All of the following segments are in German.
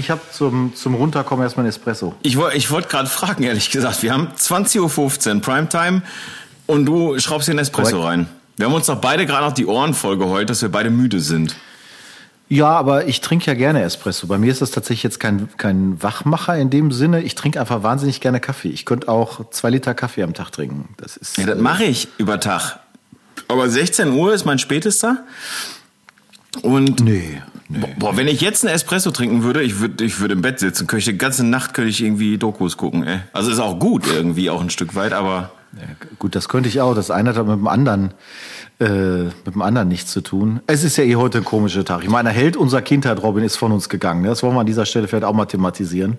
Ich habe zum, zum Runterkommen erstmal einen Espresso. Ich, ich wollte gerade fragen, ehrlich gesagt. Wir haben 20.15 Uhr Primetime und du schraubst dir einen Espresso Korrekt. rein. Wir haben uns doch beide gerade noch die Ohren voll geheult, dass wir beide müde sind. Ja, aber ich trinke ja gerne Espresso. Bei mir ist das tatsächlich jetzt kein, kein Wachmacher in dem Sinne. Ich trinke einfach wahnsinnig gerne Kaffee. Ich könnte auch zwei Liter Kaffee am Tag trinken. Das ist. Ja, das mache ich über Tag. Aber 16 Uhr ist mein spätester. Und Nee, nee. boah, wenn ich jetzt einen Espresso trinken würde, ich würde ich würde im Bett sitzen, könnte ich die ganze Nacht könnte ich irgendwie Dokus gucken. Ey. Also ist auch gut irgendwie, auch ein Stück weit, aber Ja, gut, das könnte ich auch. Das eine hat aber mit dem anderen, äh, mit dem anderen nichts zu tun. Es ist ja eh heute ein komischer Tag. Ich meine, der Held unserer Kindheit, Robin, ist von uns gegangen. ne? Das wollen wir an dieser Stelle vielleicht auch mal thematisieren.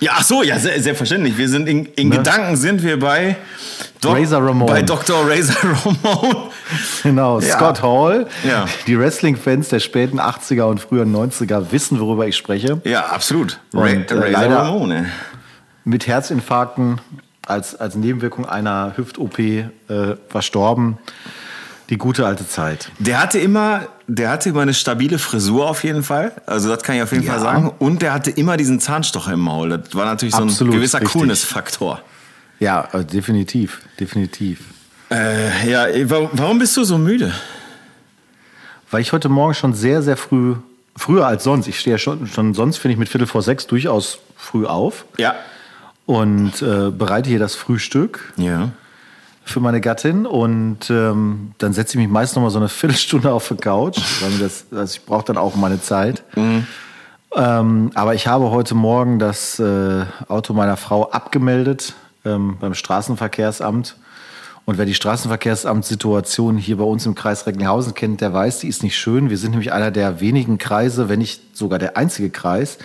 Ja, ach so, ja, sehr, selbstverständlich. Wir sind in, in Gedanken sind wir bei Doc- Razor Ramon. Bei Dr. Razor Ramon. Genau, Ja. Scott Hall. Ja. Die Wrestling-Fans der späten 80er und frühen 90er wissen, worüber ich spreche. Ja, absolut. Und, Ra äh, Razor Ramon. ey. Mit Herzinfarkten als, als Nebenwirkung einer Hüft-OP äh, verstorben. Die gute alte Zeit. Der hatte immer, der hatte immer eine stabile Frisur auf jeden Fall. Also das kann ich auf jeden Ja. Fall sagen. Und der hatte immer diesen Zahnstocher im Maul. Das war natürlich so ein Absolut, gewisser richtig. Coolness-Faktor. Ja, äh, definitiv, definitiv. Äh, ja, warum, warum bist du so müde? Weil ich heute Morgen schon sehr, sehr früh, früher als sonst, ich stehe ja schon, schon sonst, finde ich, mit Viertel vor sechs durchaus früh auf Ja. und äh, bereite hier das Frühstück Ja. Für meine Gattin und ähm, dann setze ich mich meist noch mal so eine Viertelstunde auf die Couch, weil mir das, also ich brauche dann auch meine Zeit. Ähm, aber ich habe heute Morgen das äh, Auto meiner Frau abgemeldet ähm, beim Straßenverkehrsamt. Und wer die Straßenverkehrsamtssituation hier bei uns im Kreis Recklinghausen kennt, der weiß, die ist nicht schön. Wir sind nämlich einer der wenigen Kreise, wenn nicht sogar der einzige Kreis,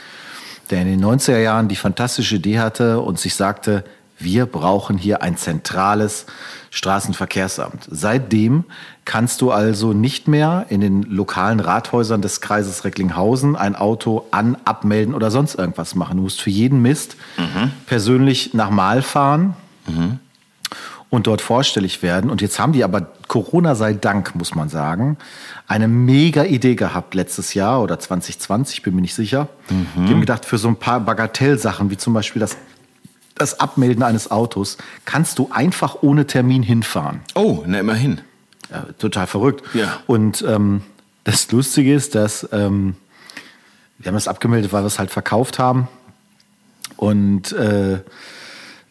der in den 90er Jahren die fantastische Idee hatte und sich sagte, wir brauchen hier ein zentrales Straßenverkehrsamt. Seitdem kannst du also nicht mehr in den lokalen Rathäusern des Kreises Recklinghausen ein Auto an, abmelden oder sonst irgendwas machen. Du musst für jeden Mist persönlich nach Mal fahren und dort vorstellig werden. Und jetzt haben die aber, Corona sei Dank, muss man sagen, eine mega Idee gehabt letztes Jahr oder 2020, bin mir nicht sicher. Die haben gedacht, für so ein paar Bagatellsachen, wie zum Beispiel das, das Abmelden eines Autos, kannst du einfach ohne Termin hinfahren. Oh, na immerhin. Ja, total verrückt. Ja. Und ähm, das Lustige ist, dass ähm, wir haben das abgemeldet, weil wir es halt verkauft haben. Und äh,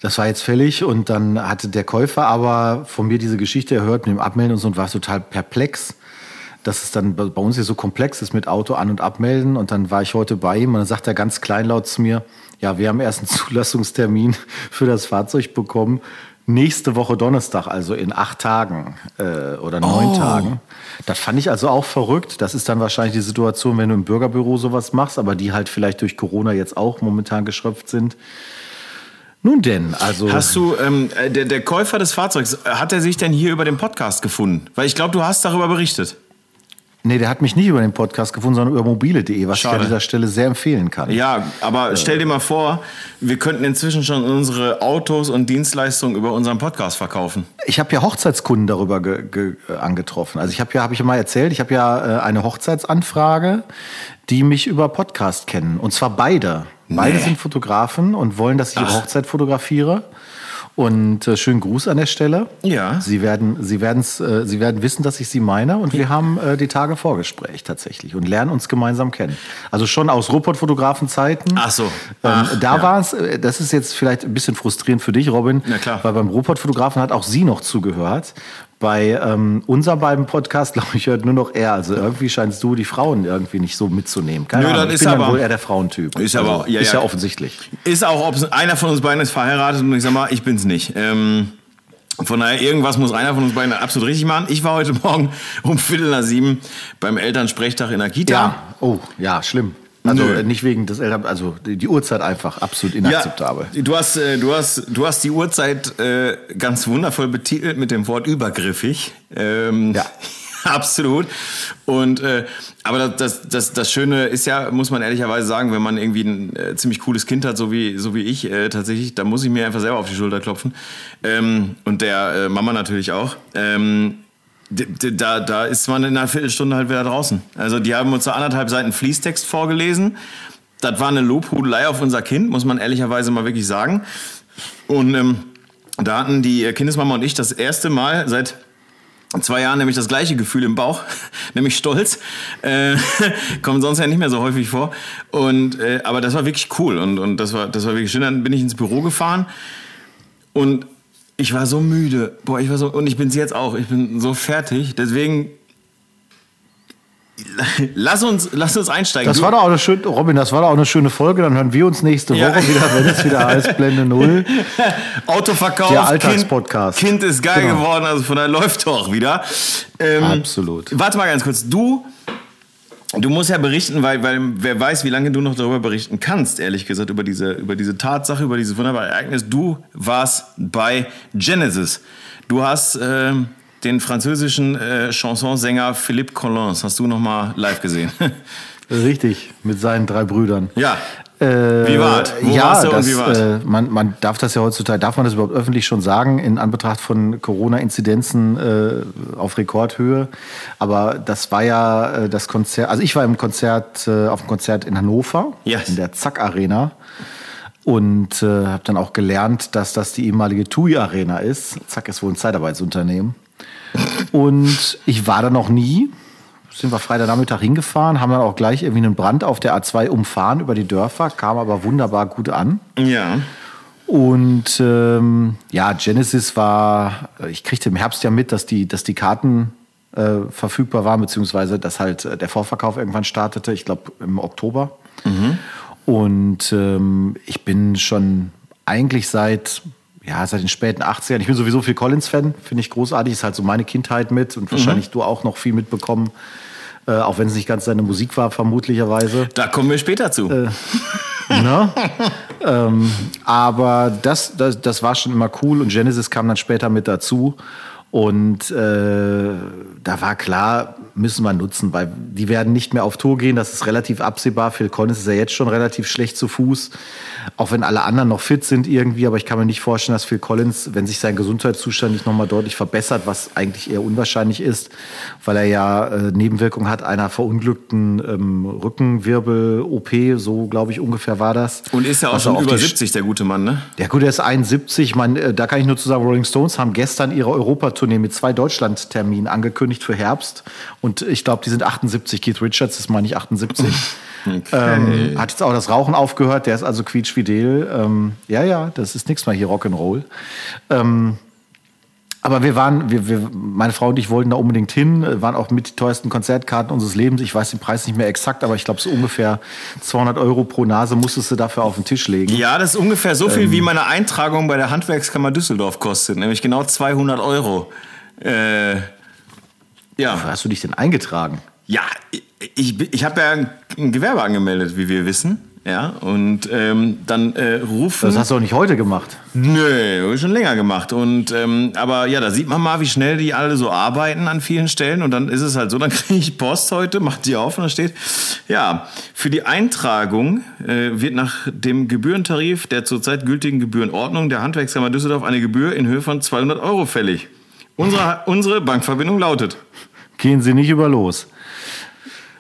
das war jetzt fällig. Und dann hatte der Käufer aber von mir diese Geschichte erhört mit dem Abmelden und so und war total perplex, dass es dann bei uns hier so komplex ist mit Auto an- und abmelden. Und dann war ich heute bei ihm und dann sagt er ganz kleinlaut zu mir, ja, wir haben erst einen Zulassungstermin für das Fahrzeug bekommen. Nächste Woche Donnerstag, also in acht Tagen äh, oder neun Oh. Tagen. Das fand ich also auch verrückt. Das ist dann wahrscheinlich die Situation, wenn du im Bürgerbüro sowas machst, aber die halt vielleicht durch Corona jetzt auch momentan geschröpft sind. Nun denn, also. Hast du, ähm, äh, der, der Käufer des Fahrzeugs, äh, hat er sich denn hier über den Podcast gefunden? Weil ich glaube, du hast darüber berichtet. Nee, der hat mich nicht über den Podcast gefunden, sondern über mobile.de, was ich Schade. an dieser Stelle sehr empfehlen kann. Ja, aber stell dir mal vor, wir könnten inzwischen schon unsere Autos und Dienstleistungen über unseren Podcast verkaufen. Ich habe ja Hochzeitskunden darüber äh, angetroffen. Also ich habe ja, habe ich ja mal erzählt, ich habe ja äh, eine Hochzeitsanfrage, die mich über Podcast kennen. Und zwar beide. Beide Nee. sind Fotografen und wollen, dass ich ihre Ach. Hochzeit fotografiere. Und äh, schönen Gruß an der Stelle. Ja. Sie werden, Sie werden's, äh, Sie werden wissen, dass ich Sie meine. Und wir haben äh, die Tage Vorgespräch tatsächlich und lernen uns gemeinsam kennen. Also schon aus Ruhrpott-Fotografenzeiten. Ach so. Ähm, Ach, da ja. war es, äh, das ist jetzt vielleicht ein bisschen frustrierend für dich, Robin. Na klar. Weil beim Ruhrpott-Fotografen hat auch sie noch zugehört. Bei ähm, unserem beiden Podcast, glaube ich, hört nur noch er. Also irgendwie scheinst du die Frauen irgendwie nicht so mitzunehmen. Keine Nö, Ahnung. das ich ist bin dann aber- wohl eher der Frauentyp. Ist aber also, ja, ist ja, ja. offensichtlich. Ist auch, ob einer von uns beiden ist verheiratet und ich sag mal, ich bin's nicht. Ähm, von daher, irgendwas muss einer von uns beiden absolut richtig machen. Ich war heute Morgen um Viertel nach sieben beim Elternsprechtag in der Kita. Ja, oh, ja, schlimm. Also Nö. äh, nicht wegen des Eltern, also die, Uhrzeit einfach absolut inakzeptabel. Ja, du hast, äh, du hast, du hast die Uhrzeit äh, ganz wundervoll betitelt mit dem Wort übergriffig. Ähm, Ja. Absolut. Und äh, aber das, das, das, das Schöne ist ja, muss man ehrlicherweise sagen, wenn man irgendwie ein äh, ziemlich cooles Kind hat, so wie, so wie ich äh, tatsächlich, da muss ich mir einfach selber auf die Schulter klopfen. Ähm, und der äh, Mama natürlich auch. Ähm, da, da ist man in einer Viertelstunde halt wieder draußen. Also die haben uns so anderthalb Seiten Fließtext vorgelesen. das war eine Lobhudelei auf unser Kind, muss man ehrlicherweise mal wirklich sagen. Und ähm, da hatten die Kindesmama und ich das erste Mal seit zwei Jahren nämlich das gleiche Gefühl im Bauch, nämlich Stolz. Äh, kommt sonst ja nicht mehr so häufig vor. Und, äh, aber das war wirklich cool und, und das, war, das war wirklich schön. Dann bin ich ins Büro gefahren und ich war so müde. Boah, ich war so, und ich bin es jetzt auch. Ich bin so fertig. Deswegen Lass uns, lass uns einsteigen. Das war doch auch eine schöne, Robin, das war doch auch eine schöne Folge. Dann hören wir uns nächste Woche ja. wieder, wenn es wieder heißt Blende Null. Autoverkauf. Der Alltagspodcast. Kind, kind ist geil genau. geworden, also von daher läuft doch wieder. Ähm, Absolut. Warte mal ganz kurz. Du, du musst ja berichten, weil, weil wer weiß, wie lange du noch darüber berichten kannst, ehrlich gesagt, über diese, über diese Tatsache, über dieses wunderbare Ereignis. Du warst bei Genesis. Du hast. Ähm, den französischen äh, Chansonsänger Philippe Collins hast du noch mal live gesehen. Richtig, mit seinen drei Brüdern. Ja. Äh, wie war es? Ja, das, äh, man, man darf das ja heutzutage, darf man das überhaupt öffentlich schon sagen, in Anbetracht von Corona-Inzidenzen äh, auf Rekordhöhe. Aber das war ja äh, das Konzert, also ich war im Konzert, äh, auf dem Konzert in Hannover, yes. in der Zack Arena und äh, habe dann auch gelernt, dass das die ehemalige TUI Arena ist. Zack ist wohl ein Zeitarbeitsunternehmen. Und ich war da noch nie. Sind wir Freitagnachmittag hingefahren, haben dann auch gleich irgendwie einen Brand auf der A2 umfahren über die Dörfer, kam aber wunderbar gut an. Ja. Und ähm, ja, Genesis war, ich kriegte im Herbst ja mit, dass die, dass die Karten äh, verfügbar waren, beziehungsweise dass halt äh, der Vorverkauf irgendwann startete, ich glaube im Oktober. Mhm. Und ähm, ich bin schon eigentlich seit ja, seit den späten 80ern. Ich bin sowieso viel Collins-Fan, finde ich großartig. Ist halt so meine Kindheit mit und wahrscheinlich mhm. du auch noch viel mitbekommen. Äh, auch wenn es nicht ganz seine Musik war, vermutlicherweise. Da kommen wir später zu. Äh, ne? ähm, aber das, das, das war schon immer cool und Genesis kam dann später mit dazu. Und äh, da war klar, müssen wir nutzen, weil die werden nicht mehr auf Tour gehen. Das ist relativ absehbar. Phil Collins ist ja jetzt schon relativ schlecht zu Fuß, auch wenn alle anderen noch fit sind irgendwie. Aber ich kann mir nicht vorstellen, dass Phil Collins, wenn sich sein Gesundheitszustand nicht nochmal deutlich verbessert, was eigentlich eher unwahrscheinlich ist, weil er ja äh, Nebenwirkungen hat einer verunglückten ähm, Rückenwirbel-OP, so glaube ich ungefähr war das. Und ist ja auch also schon über 70, der gute Mann, ne? Ja gut, er ist 71. Ich meine, äh, da kann ich nur zu sagen, Rolling Stones haben gestern ihre Europatournee mit zwei Deutschland-Terminen angekündigt für Herbst. Und ich glaube, die sind 78. Keith Richards ist, meine ich, 78. Okay. Ähm, hat jetzt auch das Rauchen aufgehört. Der ist also quietschfidel. Ähm, ja, ja, das ist nichts mehr hier Rock'n'Roll. Ähm, aber wir waren, wir, wir, meine Frau und ich wollten da unbedingt hin, waren auch mit die teuersten Konzertkarten unseres Lebens. Ich weiß den Preis nicht mehr exakt, aber ich glaube, so ungefähr 200 Euro pro Nase musstest du dafür auf den Tisch legen. Ja, das ist ungefähr so viel, ähm, wie meine Eintragung bei der Handwerkskammer Düsseldorf kostet, nämlich genau 200 Euro. Äh, ja. Wofür hast du dich denn eingetragen? Ja, ich, ich habe ja ein Gewerbe angemeldet, wie wir wissen. Ja, und ähm, dann äh, rufen. Das hast du auch nicht heute gemacht. Nö, schon länger gemacht. Und ähm, aber ja, da sieht man mal, wie schnell die alle so arbeiten an vielen Stellen. Und dann ist es halt so, dann kriege ich Post heute, macht die auf und da steht, ja, für die Eintragung äh, wird nach dem Gebührentarif der zurzeit gültigen Gebührenordnung der Handwerkskammer Düsseldorf eine Gebühr in Höhe von 200 Euro fällig. Unsere, unsere Bankverbindung lautet. Gehen Sie nicht über los.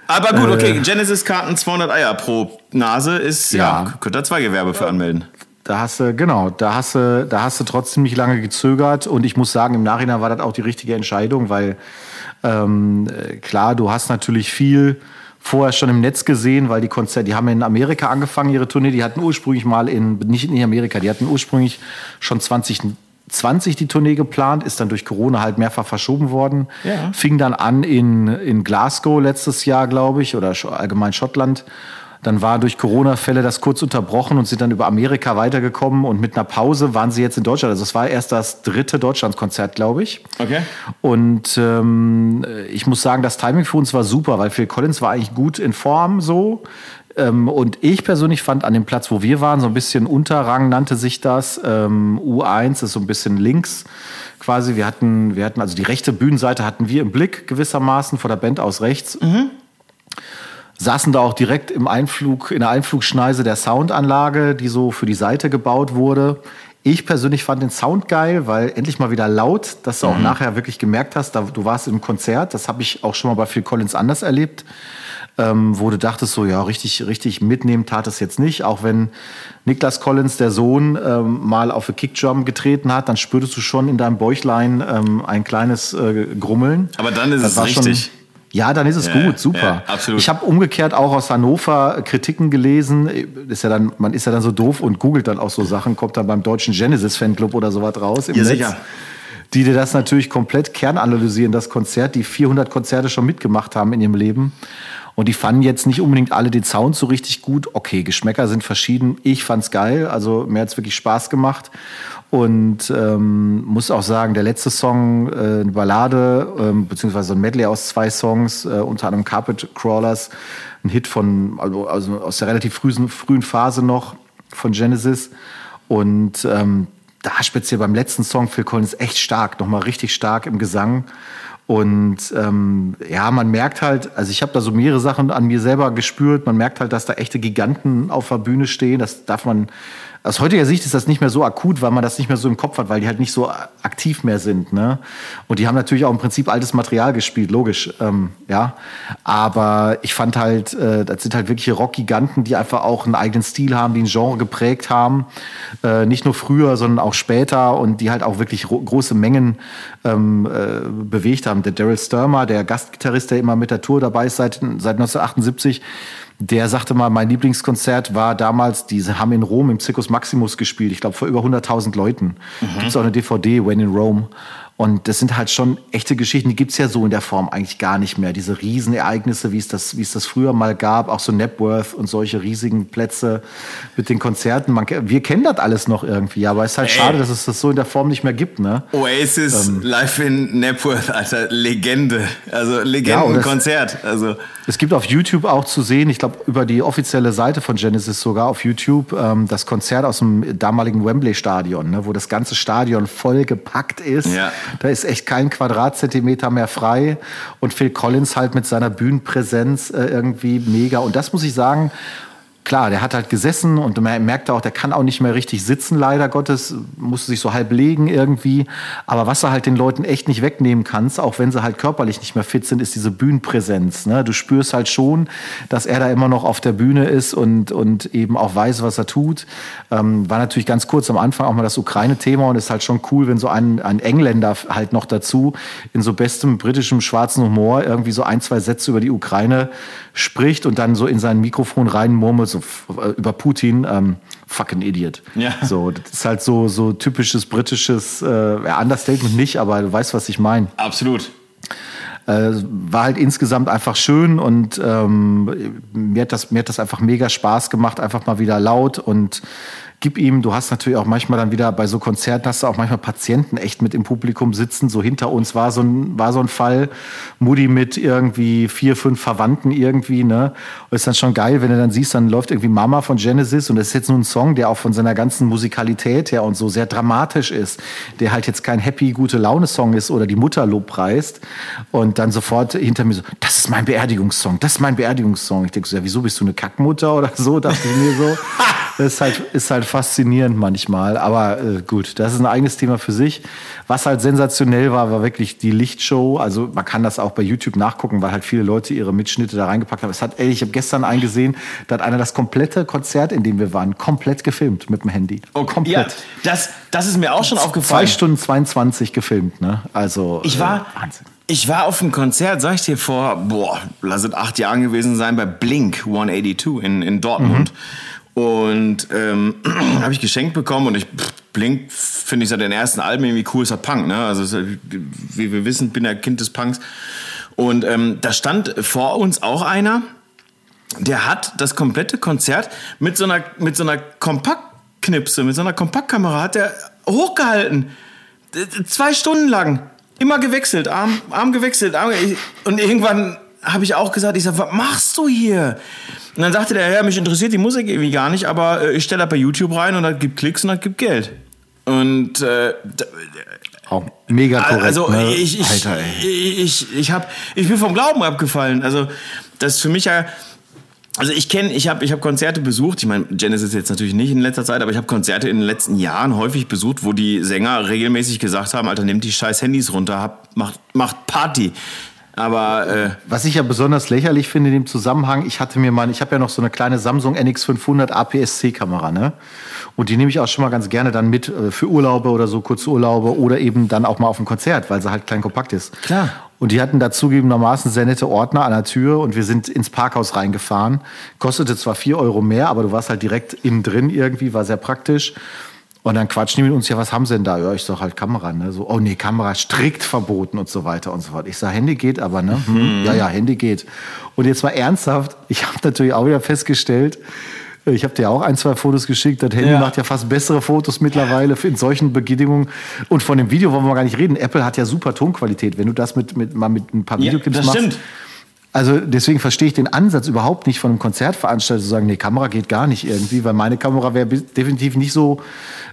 Aber gut, okay, äh, Genesis-Karten 200 Eier pro Nase ist, ja, ja könnt ihr zwei Gewerbe für anmelden. Da hast du, genau, da hast du, da hast du trotzdem nicht lange gezögert und ich muss sagen, im Nachhinein war das auch die richtige Entscheidung, weil ähm, klar, du hast natürlich viel vorher schon im Netz gesehen, weil die Konzerte, die haben in Amerika angefangen, ihre Tournee, die hatten ursprünglich mal in, nicht in Amerika, die hatten ursprünglich schon 20 20 die Tournee geplant, ist dann durch Corona halt mehrfach verschoben worden. Ja. Fing dann an in, in Glasgow letztes Jahr, glaube ich, oder allgemein Schottland. Dann war durch Corona-Fälle das kurz unterbrochen und sind dann über Amerika weitergekommen und mit einer Pause waren sie jetzt in Deutschland. Also es war erst das dritte Deutschlandskonzert, glaube ich. Okay. Und ähm, ich muss sagen, das Timing für uns war super, weil Phil Collins war eigentlich gut in Form so. Ähm, und ich persönlich fand an dem Platz, wo wir waren, so ein bisschen Unterrang nannte sich das. Ähm, U1 ist so ein bisschen links quasi. Wir hatten, wir hatten also die rechte Bühnenseite hatten wir im Blick gewissermaßen vor der Band aus rechts. Mhm. Saßen da auch direkt im Einflug, in der Einflugschneise der Soundanlage, die so für die Seite gebaut wurde. Ich persönlich fand den Sound geil, weil endlich mal wieder laut, dass du auch Mhm. nachher wirklich gemerkt hast, da, du warst im Konzert. Das habe ich auch schon mal bei Phil Collins anders erlebt, ähm, wo du dachtest so, ja, richtig, richtig mitnehmen tat es jetzt nicht. Auch wenn Niklas Collins, der Sohn, ähm, mal auf eine Kickdrum getreten hat, dann spürtest du schon in deinem Bäuchlein ähm, ein kleines äh, Grummeln. Aber dann ist Das es war schon- richtig. ja, dann ist es Ja, gut, super. ja, absolut. Ich habe umgekehrt auch aus Hannover Kritiken gelesen. Ist ja dann, man ist ja dann so doof und googelt dann auch so Sachen, kommt dann beim deutschen Genesis Fanclub oder sowas raus im Ja, Netz. sicher. Die dir das natürlich komplett kernanalysieren, das Konzert, die 400 Konzerte schon mitgemacht haben in ihrem Leben. Und die fanden jetzt nicht unbedingt alle den Sound so richtig gut. Okay, Geschmäcker sind verschieden. Ich fand's geil. Also mir hat's wirklich Spaß gemacht. Und ähm, muss auch sagen, der letzte Song, äh, eine Ballade, ähm, beziehungsweise so ein Medley aus zwei Songs, äh, unter anderem Carpet Crawlers, ein Hit von, also, also aus der relativ frühen, frühen Phase noch von Genesis. Und ähm, da speziell beim letzten Song Phil Collins echt stark, nochmal richtig stark im Gesang. Und ähm, ja, man merkt halt, also ich habe da so mehrere Sachen an mir selber gespürt. Man merkt halt, dass da echte Giganten auf der Bühne stehen. Das darf man, aus heutiger Sicht ist das nicht mehr so akut, weil man das nicht mehr so im Kopf hat, weil die halt nicht so aktiv mehr sind. Ne? Und die haben natürlich auch im Prinzip altes Material gespielt, logisch. Ähm, ja, aber ich fand halt, äh, das sind halt wirkliche Rockgiganten, die einfach auch einen eigenen Stil haben, die ein Genre geprägt haben. Äh, nicht nur früher, sondern auch später und die halt auch wirklich ro- große Mengen ähm, äh, bewegt haben. Der Daryl Sturmer, der Gastgitarrist, der immer mit der Tour dabei ist seit, seit 1978, der sagte mal, mein Lieblingskonzert war damals, diese haben in Rom im Circus Maximus gespielt, ich glaube vor über 100.000 Leuten. Gibt's auch eine DVD, When in Rome. Und das sind halt schon echte Geschichten, die gibt's ja so in der Form eigentlich gar nicht mehr. Diese Riesenereignisse, wie es das, wie es das früher mal gab, auch so Napworth und solche riesigen Plätze mit den Konzerten. Man, wir kennen das alles noch irgendwie, aber es ist halt Ey. schade, dass es das so in der Form nicht mehr gibt, ne? Oasis Ähm. live in Napworth, Alter, Legende. Also Ja, Legendenkonzert. Also Es gibt auf YouTube auch zu sehen, ich glaube über die offizielle Seite von Genesis sogar auf YouTube, ähm, das Konzert aus dem damaligen Wembley-Stadion, ne, wo das ganze Stadion voll gepackt ist. Ja. Da ist echt kein Quadratzentimeter mehr frei. Und Phil Collins halt mit seiner Bühnenpräsenz äh, irgendwie mega. Und das muss ich sagen, Klar, der hat halt gesessen und man merkte auch, der kann auch nicht mehr richtig sitzen, leider Gottes, musste sich so halb legen irgendwie. Aber was du halt den Leuten echt nicht wegnehmen kannst, auch wenn sie halt körperlich nicht mehr fit sind, ist diese Bühnenpräsenz. Ne? Du spürst halt schon, dass er da immer noch auf der Bühne ist und, und eben auch weiß, was er tut. Ähm, war natürlich ganz kurz am Anfang auch mal das Ukraine-Thema und ist halt schon cool, wenn so ein, ein Engländer halt noch dazu in so bestem britischem schwarzen Humor irgendwie so ein, zwei Sätze über die Ukraine spricht und dann so in sein Mikrofon reinmurmelt, so äh, über Putin, ähm, fucking Idiot. Ja. So, das ist halt so, so typisches britisches, äh, ja, Understatement nicht, aber du weißt, was ich meine. absolut. Äh, war halt insgesamt einfach schön und ähm, mir, hat das, mir hat das einfach mega Spaß gemacht, einfach mal wieder laut und gib ihm, du hast natürlich auch manchmal dann wieder bei so Konzerten hast du auch manchmal Patienten echt mit im Publikum sitzen. So hinter uns war so ein, war so ein Fall, Mutti mit irgendwie vier, fünf Verwandten irgendwie, ne? Und ist dann schon geil, wenn du dann siehst, dann läuft irgendwie Mama von Genesis und das ist jetzt nur ein Song, der auch von seiner ganzen Musikalität her und so sehr dramatisch ist, der halt jetzt kein happy, gute Laune-Song ist oder die Mutter lobpreist und dann sofort hinter mir so, das ist mein Beerdigungssong, das ist mein Beerdigungssong. Ich denke so, ja, wieso bist du eine Kackmutter oder so, dachte ich mir so. Das ist halt, ist halt faszinierend manchmal. Aber äh, gut, das ist ein eigenes Thema für sich. Was halt sensationell war, war wirklich die Lichtshow. Also man kann das auch bei YouTube nachgucken, weil halt viele Leute ihre Mitschnitte da reingepackt haben. Es hat, ey, ich habe gestern eingesehen, da hat einer das komplette Konzert, in dem wir waren, komplett gefilmt mit dem Handy. Ja, komplett. das, das ist mir auch schon Zwei aufgefallen. Stunden 22 gefilmt, ne? Also Ich war, äh, Wahnsinn. ich war auf einem Konzert, sag ich dir, vor, boah, lass es acht Jahren gewesen sein, bei Blink 182 in, in Dortmund. Und ähm, habe ich geschenkt bekommen und ich, Blink finde ich seit den ersten Alben irgendwie cool, ist halt Punk, ne? Also, ist, wie wir wissen, bin ja Kind des Punks. Und ähm, da stand vor uns auch einer, der hat das komplette Konzert mit so einer, mit so einer Kompaktknipse, mit so einer Kompaktkamera hat er hochgehalten. D- Zwei Stunden lang. Immer gewechselt, Arm, Arm gewechselt. Arm, und irgendwann habe ich auch gesagt, ich sag, was machst du hier? Und dann sagte der, ja, mich interessiert die Musik irgendwie gar nicht, aber äh, ich stelle das bei YouTube rein und das gibt Klicks und das gibt Geld. Und äh, da- Auch mega korrekt. also ne? ich, ich, Alter, ich, ich, hab, ich bin vom Glauben abgefallen. Also das ist für mich ja Also ich kenne, ich habe ich hab Konzerte besucht, ich meine, Genesis jetzt natürlich nicht in letzter Zeit, aber ich habe Konzerte in den letzten Jahren häufig besucht, wo die Sänger regelmäßig gesagt haben, Alter, nehmt die scheiß Handys runter, hab, macht, macht Party. Aber äh, was ich ja besonders lächerlich finde in dem Zusammenhang, ich hatte mir mal, ich habe ja noch so eine kleine Samsung NX500 APS-C-Kamera, ne? Und die nehme ich auch schon mal ganz gerne dann mit äh, für Urlaube oder so Kurzurlaube oder eben dann auch mal auf ein Konzert, weil sie halt klein kompakt ist. Klar. Und die hatten dazugegebenermaßen sehr nette Ordner an der Tür und wir sind ins Parkhaus reingefahren. Kostete zwar vier Euro mehr, aber du warst halt direkt innen drin irgendwie, war sehr praktisch. Und dann quatschen die mit uns, ja, was haben sie denn da? Ja, ich sag halt Kamera, ne? So, oh nee, Kamera strikt verboten und so weiter und so fort. Ich sag, Handy geht aber, ne? Hm, ja, ja, Handy geht. Und jetzt mal ernsthaft, ich habe natürlich auch wieder festgestellt, ich habe dir auch ein, zwei Fotos geschickt. Das Handy ja. macht ja fast bessere Fotos mittlerweile in solchen Bedingungen. Und von dem Video wollen wir gar nicht reden. Apple hat ja super Tonqualität. Wenn du das mit, mit, mal mit ein paar Videoclips ja, das machst. Stimmt. Also deswegen verstehe ich den Ansatz überhaupt nicht von einem Konzertveranstalter zu sagen, nee, Kamera geht gar nicht irgendwie, weil meine Kamera wäre definitiv nicht so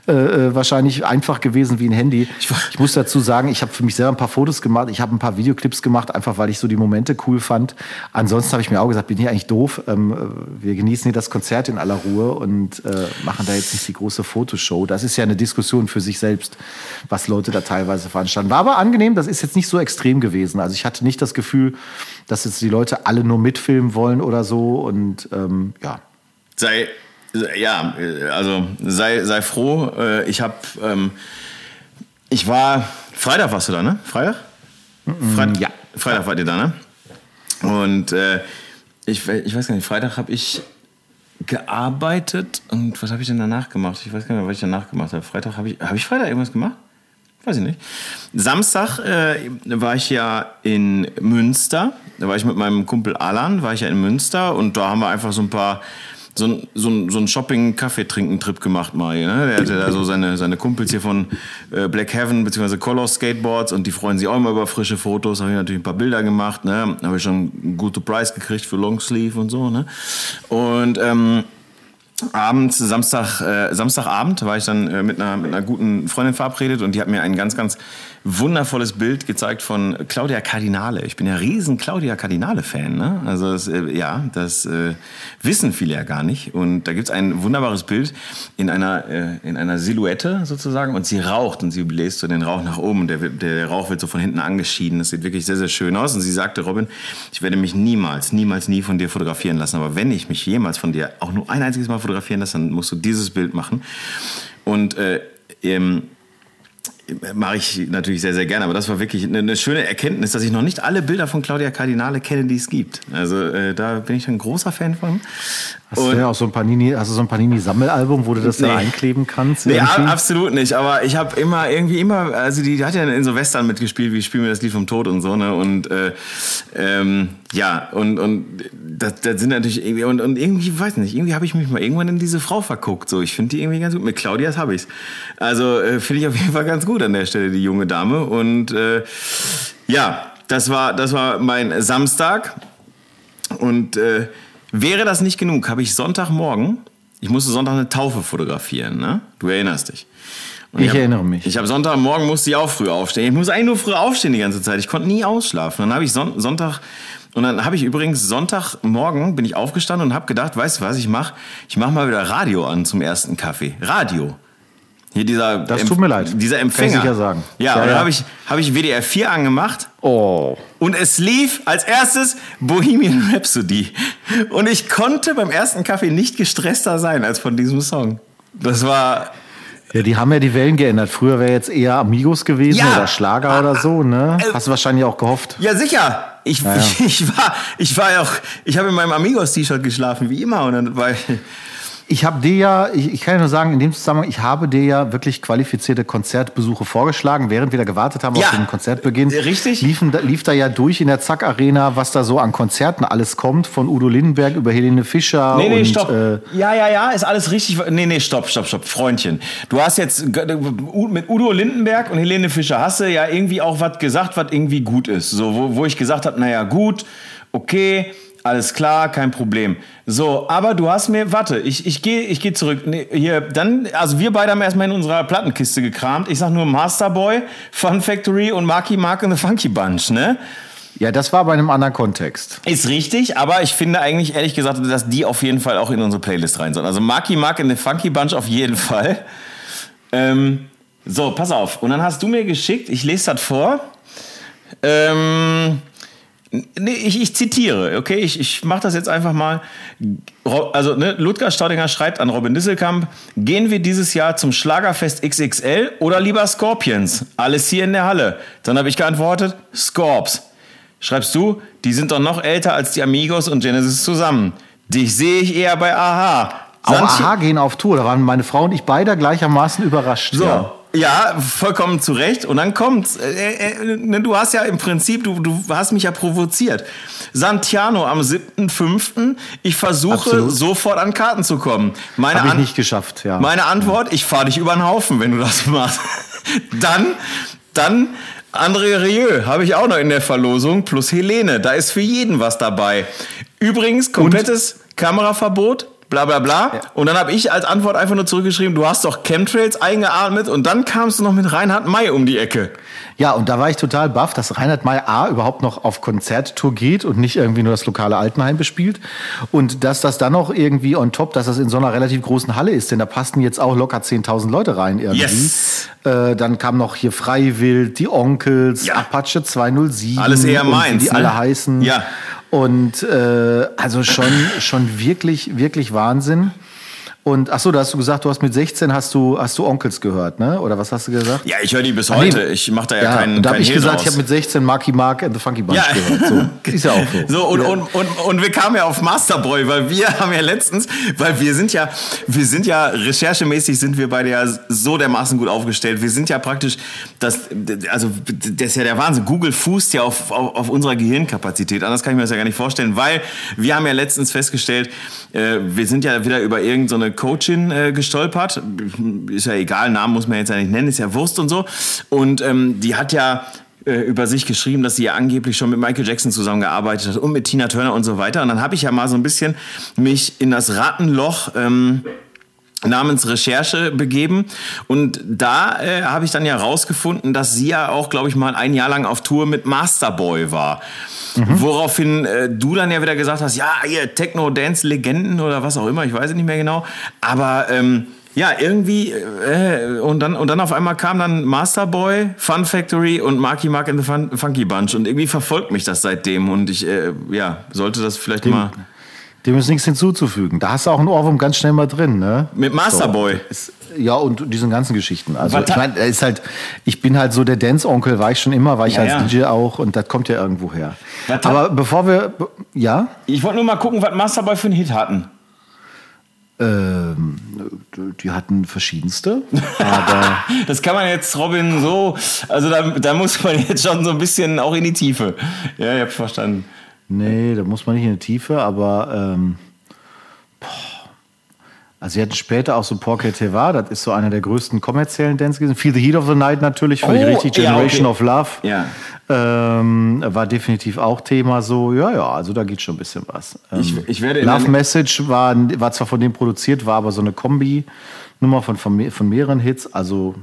äh, äh, wahrscheinlich einfach gewesen wie ein Handy. Ich muss dazu sagen, ich habe für mich selber ein paar Fotos gemacht, ich habe ein paar Videoclips gemacht, einfach weil ich so die Momente cool fand. Ansonsten habe ich mir auch gesagt, bin ich eigentlich doof. Ähm, wir genießen hier das Konzert in aller Ruhe und äh, machen da jetzt nicht die große Fotoshow. Das ist ja eine Diskussion für sich selbst, was Leute da teilweise veranstalten. War aber angenehm, das ist jetzt nicht so extrem gewesen. Also ich hatte nicht das Gefühl, dass jetzt die Leute alle nur mitfilmen wollen oder so. Und ähm, ja. Sei, ja, also sei, sei froh. Äh, ich habe, ähm, ich war, Freitag warst du da, ne? Freitag? Freitag ja. Freitag wart ihr da, ne? Und äh, ich, ich weiß gar nicht, Freitag habe ich gearbeitet und was habe ich denn danach gemacht? Ich weiß gar nicht, was ich danach gemacht habe. Freitag habe ich, habe ich Freitag irgendwas gemacht? Weiß ich nicht. Samstag äh, war ich ja in Münster. Da war ich mit meinem Kumpel Alan, war ich ja in Münster und da haben wir einfach so ein paar so ein, so ein, so ein Shopping-Kaffee-Trinken-Trip gemacht mal. Ne? Der hatte da so seine, seine Kumpels hier von äh, Black Heaven bzw. Color Skateboards und die freuen sich auch immer über frische Fotos. Habe ich natürlich ein paar Bilder gemacht. Ne? Habe ich schon einen guten Preis gekriegt für Longsleeve und so. Ne? Und ähm, abends, Samstag, äh, Samstagabend war ich dann äh, mit, einer, mit einer guten Freundin verabredet und die hat mir einen ganz, ganz wundervolles Bild gezeigt von Claudia Cardinale. Ich bin ja riesen Claudia Cardinale-Fan. Ne? Also das, äh, ja, das äh, wissen viele ja gar nicht. Und da es ein wunderbares Bild in einer, äh, in einer Silhouette sozusagen und sie raucht und sie bläst so den Rauch nach oben und der, der Rauch wird so von hinten angeschieden. Das sieht wirklich sehr, sehr schön aus. Und sie sagte, Robin, ich werde mich niemals, niemals, nie von dir fotografieren lassen. Aber wenn ich mich jemals von dir auch nur ein einziges Mal fotografieren lasse, dann musst du dieses Bild machen. Und äh, ähm, mache ich natürlich sehr, sehr gerne. Aber das war wirklich eine, eine, schöne Erkenntnis, dass ich noch nicht alle Bilder von Claudia Cardinale kenne, die es gibt. Also äh, da bin ich ein großer Fan von. Hast und du ja auch so ein Panini, hast du so ein Panini-Sammelalbum, wo du das nee. da einkleben kannst? Nee, absolut nicht. Aber ich habe immer irgendwie immer, also die, die, hat ja in so Western mitgespielt, wie Spiel mir das Lied vom Tod und so, ne? Und äh, ähm, ja, und, und das, das sind natürlich irgendwie, und, und irgendwie, weiß nicht, irgendwie habe ich mich mal irgendwann in diese Frau verguckt. So, ich finde die irgendwie ganz gut. Mit Claudias habe ich's. Also äh, finde ich auf jeden Fall ganz gut an der Stelle, die junge Dame. Und äh, ja, das war, das war mein Samstag. Und äh, Wäre das nicht genug, habe ich Sonntagmorgen, ich musste Sonntag eine Taufe fotografieren, ne? Du erinnerst dich. Und ich, ich hab, erinnere mich. Ich habe Sonntagmorgen musste ich auch früh aufstehen. Ich muss eigentlich nur früh aufstehen die ganze Zeit. Ich konnte nie ausschlafen. Dann habe ich Son Sonntag und dann habe ich übrigens Sonntagmorgen bin ich aufgestanden und habe gedacht, weißt du was ich mache? Ich mache mal wieder Radio an zum ersten Kaffee. Radio. Hier dieser das tut mir leid. Dieser Empfänger. Kann ich ja sagen. Ja, ja ja. habe ich, hab ich WDR 4 angemacht. Oh. Und es lief als erstes Bohemian Rhapsody. Und ich konnte beim ersten Kaffee nicht gestresster sein als von diesem Song. Das war. Ja, die haben ja die Wellen geändert. Früher wäre jetzt eher Amigos gewesen ja. oder Schlager ah, oder so, ne? Äh, Hast du wahrscheinlich auch gehofft. Ja, sicher. Ich, ja, ich, ich war, ich war ja auch, ich habe in meinem Amigos-T-Shirt geschlafen, wie immer. Und dann war ich, ich habe dir ja, ich, ich, kann ja nur sagen, in dem Zusammenhang, ich habe dir ja wirklich qualifizierte Konzertbesuche vorgeschlagen, während wir da gewartet haben ja, auf den Konzertbeginn. Richtig. Liefen, lief da ja durch in der Zack Arena, was da so an Konzerten alles kommt, von Udo Lindenberg über Helene Fischer. Nee, nee, und, stopp. Äh, ja, ja, ja, ist alles richtig. Nee, nee, stopp, stopp, stopp, Freundchen. Du hast jetzt mit Udo Lindenberg und Helene Fischer hast du ja irgendwie auch was gesagt, was irgendwie gut ist. So, wo, wo ich gesagt habe, naja, gut, okay alles klar, kein Problem. So, aber du hast mir, warte, ich, ich gehe ich geh zurück. Nee, hier, dann, also wir beide haben erstmal in unserer Plattenkiste gekramt. Ich sag nur Masterboy, Fun Factory und Marky Mark and the Funky Bunch, ne? Ja, das war bei einem anderen Kontext. Ist richtig, aber ich finde eigentlich ehrlich gesagt, dass die auf jeden Fall auch in unsere Playlist rein sollen. Also Marky Mark in the Funky Bunch auf jeden Fall. Ähm, so, pass auf. Und dann hast du mir geschickt, ich lese das vor. Ähm, nee, ich, ich zitiere, okay? Ich, ich mache das jetzt einfach mal. Also, ne, Ludger Staudinger schreibt an Robin Disselkamp: Gehen wir dieses Jahr zum Schlagerfest XXL oder lieber Scorpions? Alles hier in der Halle. Dann habe ich geantwortet: Scorps. Schreibst du, die sind doch noch älter als die Amigos und Genesis zusammen. Dich sehe ich eher bei Aha. Auch Aha gehen auf Tour. Da waren meine Frau und ich beide gleichermaßen überrascht. So. Ja. Ja, vollkommen zu Recht. Und dann kommt's. Äh, äh, ne, du hast ja im Prinzip, du, du hast mich ja provoziert. Santiano am 7.5. Ich versuche Absolut. sofort an Karten zu kommen. Meine Hab ich nicht geschafft, ja. Meine Antwort, ich fahre dich über den Haufen, wenn du das machst. dann, dann André Rieu habe ich auch noch in der Verlosung, plus Helene. Da ist für jeden was dabei. Übrigens, komplettes Und? Kameraverbot bla bla bla. Ja. Und dann habe ich als Antwort einfach nur zurückgeschrieben, du hast doch Chemtrails eingeatmet und dann kamst du noch mit Reinhard May um die Ecke. Ja, und da war ich total baff, dass Reinhard May A überhaupt noch auf Konzerttour geht und nicht irgendwie nur das lokale Altenheim bespielt. Und dass das dann noch irgendwie on top, dass das in so einer relativ großen Halle ist, denn da passten jetzt auch locker 10.000 Leute rein irgendwie. Yes. Äh, dann kam noch hier Freiwild, die Onkels, ja. Apache 207. Alles eher meins. Die ne? alle heißen. Ja. Und äh, also schon, schon wirklich, wirklich Wahnsinn. Und ach so, da hast du gesagt, du hast mit 16 hast du, hast du Onkels gehört, ne? Oder was hast du gesagt? Ja, ich höre die bis heute. Ich mache da ja, ja keinen. Und da habe ich gesagt, raus. ich habe mit 16 Marky Mark and the Funky Bunch ja. gehört. So, ist ja auch so. so und, ja. und, und, und wir kamen ja auf Masterboy, weil wir haben ja letztens, weil wir sind ja, wir sind ja recherchemäßig sind wir beide ja so dermaßen gut aufgestellt. Wir sind ja praktisch, das, also das ist ja der Wahnsinn. Google fußt ja auf, auf, auf unserer Gehirnkapazität. Anders kann ich mir das ja gar nicht vorstellen, weil wir haben ja letztens festgestellt, äh, wir sind ja wieder über irgendeine so Coachin äh, gestolpert. Ist ja egal, Namen muss man jetzt ja nicht nennen, ist ja Wurst und so. Und ähm, die hat ja äh, über sich geschrieben, dass sie ja angeblich schon mit Michael Jackson zusammengearbeitet hat und mit Tina Turner und so weiter. Und dann habe ich ja mal so ein bisschen mich in das Rattenloch ähm, namens Recherche begeben und da äh, habe ich dann ja rausgefunden, dass sie ja auch, glaube ich, mal ein Jahr lang auf Tour mit Masterboy war. Mhm. Woraufhin äh, du dann ja wieder gesagt hast, ja, ihr Techno-Dance-Legenden oder was auch immer, ich weiß es nicht mehr genau. Aber ähm, ja, irgendwie äh, und dann und dann auf einmal kam dann Masterboy, Fun Factory und Marky Mark and the Fun, Funky Bunch und irgendwie verfolgt mich das seitdem und ich äh, ja sollte das vielleicht Dem, mal. Dem ist nichts hinzuzufügen. Da hast du auch einen Ohrwurm ganz schnell mal drin, ne? Mit Masterboy. So, ja, und diesen ganzen Geschichten. Also ich meine, ist halt, ich bin halt so der Dance-Onkel, war ich schon immer, war ich ja, als ja. DJ auch und das kommt ja irgendwo her. Was Aber bevor wir, ja? Ich wollte nur mal gucken, was Masterboy für einen Hit hatten. Ähm, die hatten verschiedenste, das kann man jetzt Robin so, also da, da muss man jetzt schon so ein bisschen auch in die Tiefe. Ja, ich habe verstanden. Nee, da muss man nicht in die Tiefe, aber ähm, also sie hatten später auch so Porke Teva, das ist so einer der größten kommerziellen Dance gewesen. Feel the Heat of the Night natürlich, völlig oh, richtig. Generation ja, okay. of Love ja. ähm, war definitiv auch Thema so. Ja, ja, also da geht schon ein bisschen was. Ähm, ich, ich werde Love Message war, war zwar von dem produziert, war aber so eine Kombi-Nummer von, von, von mehreren Hits, also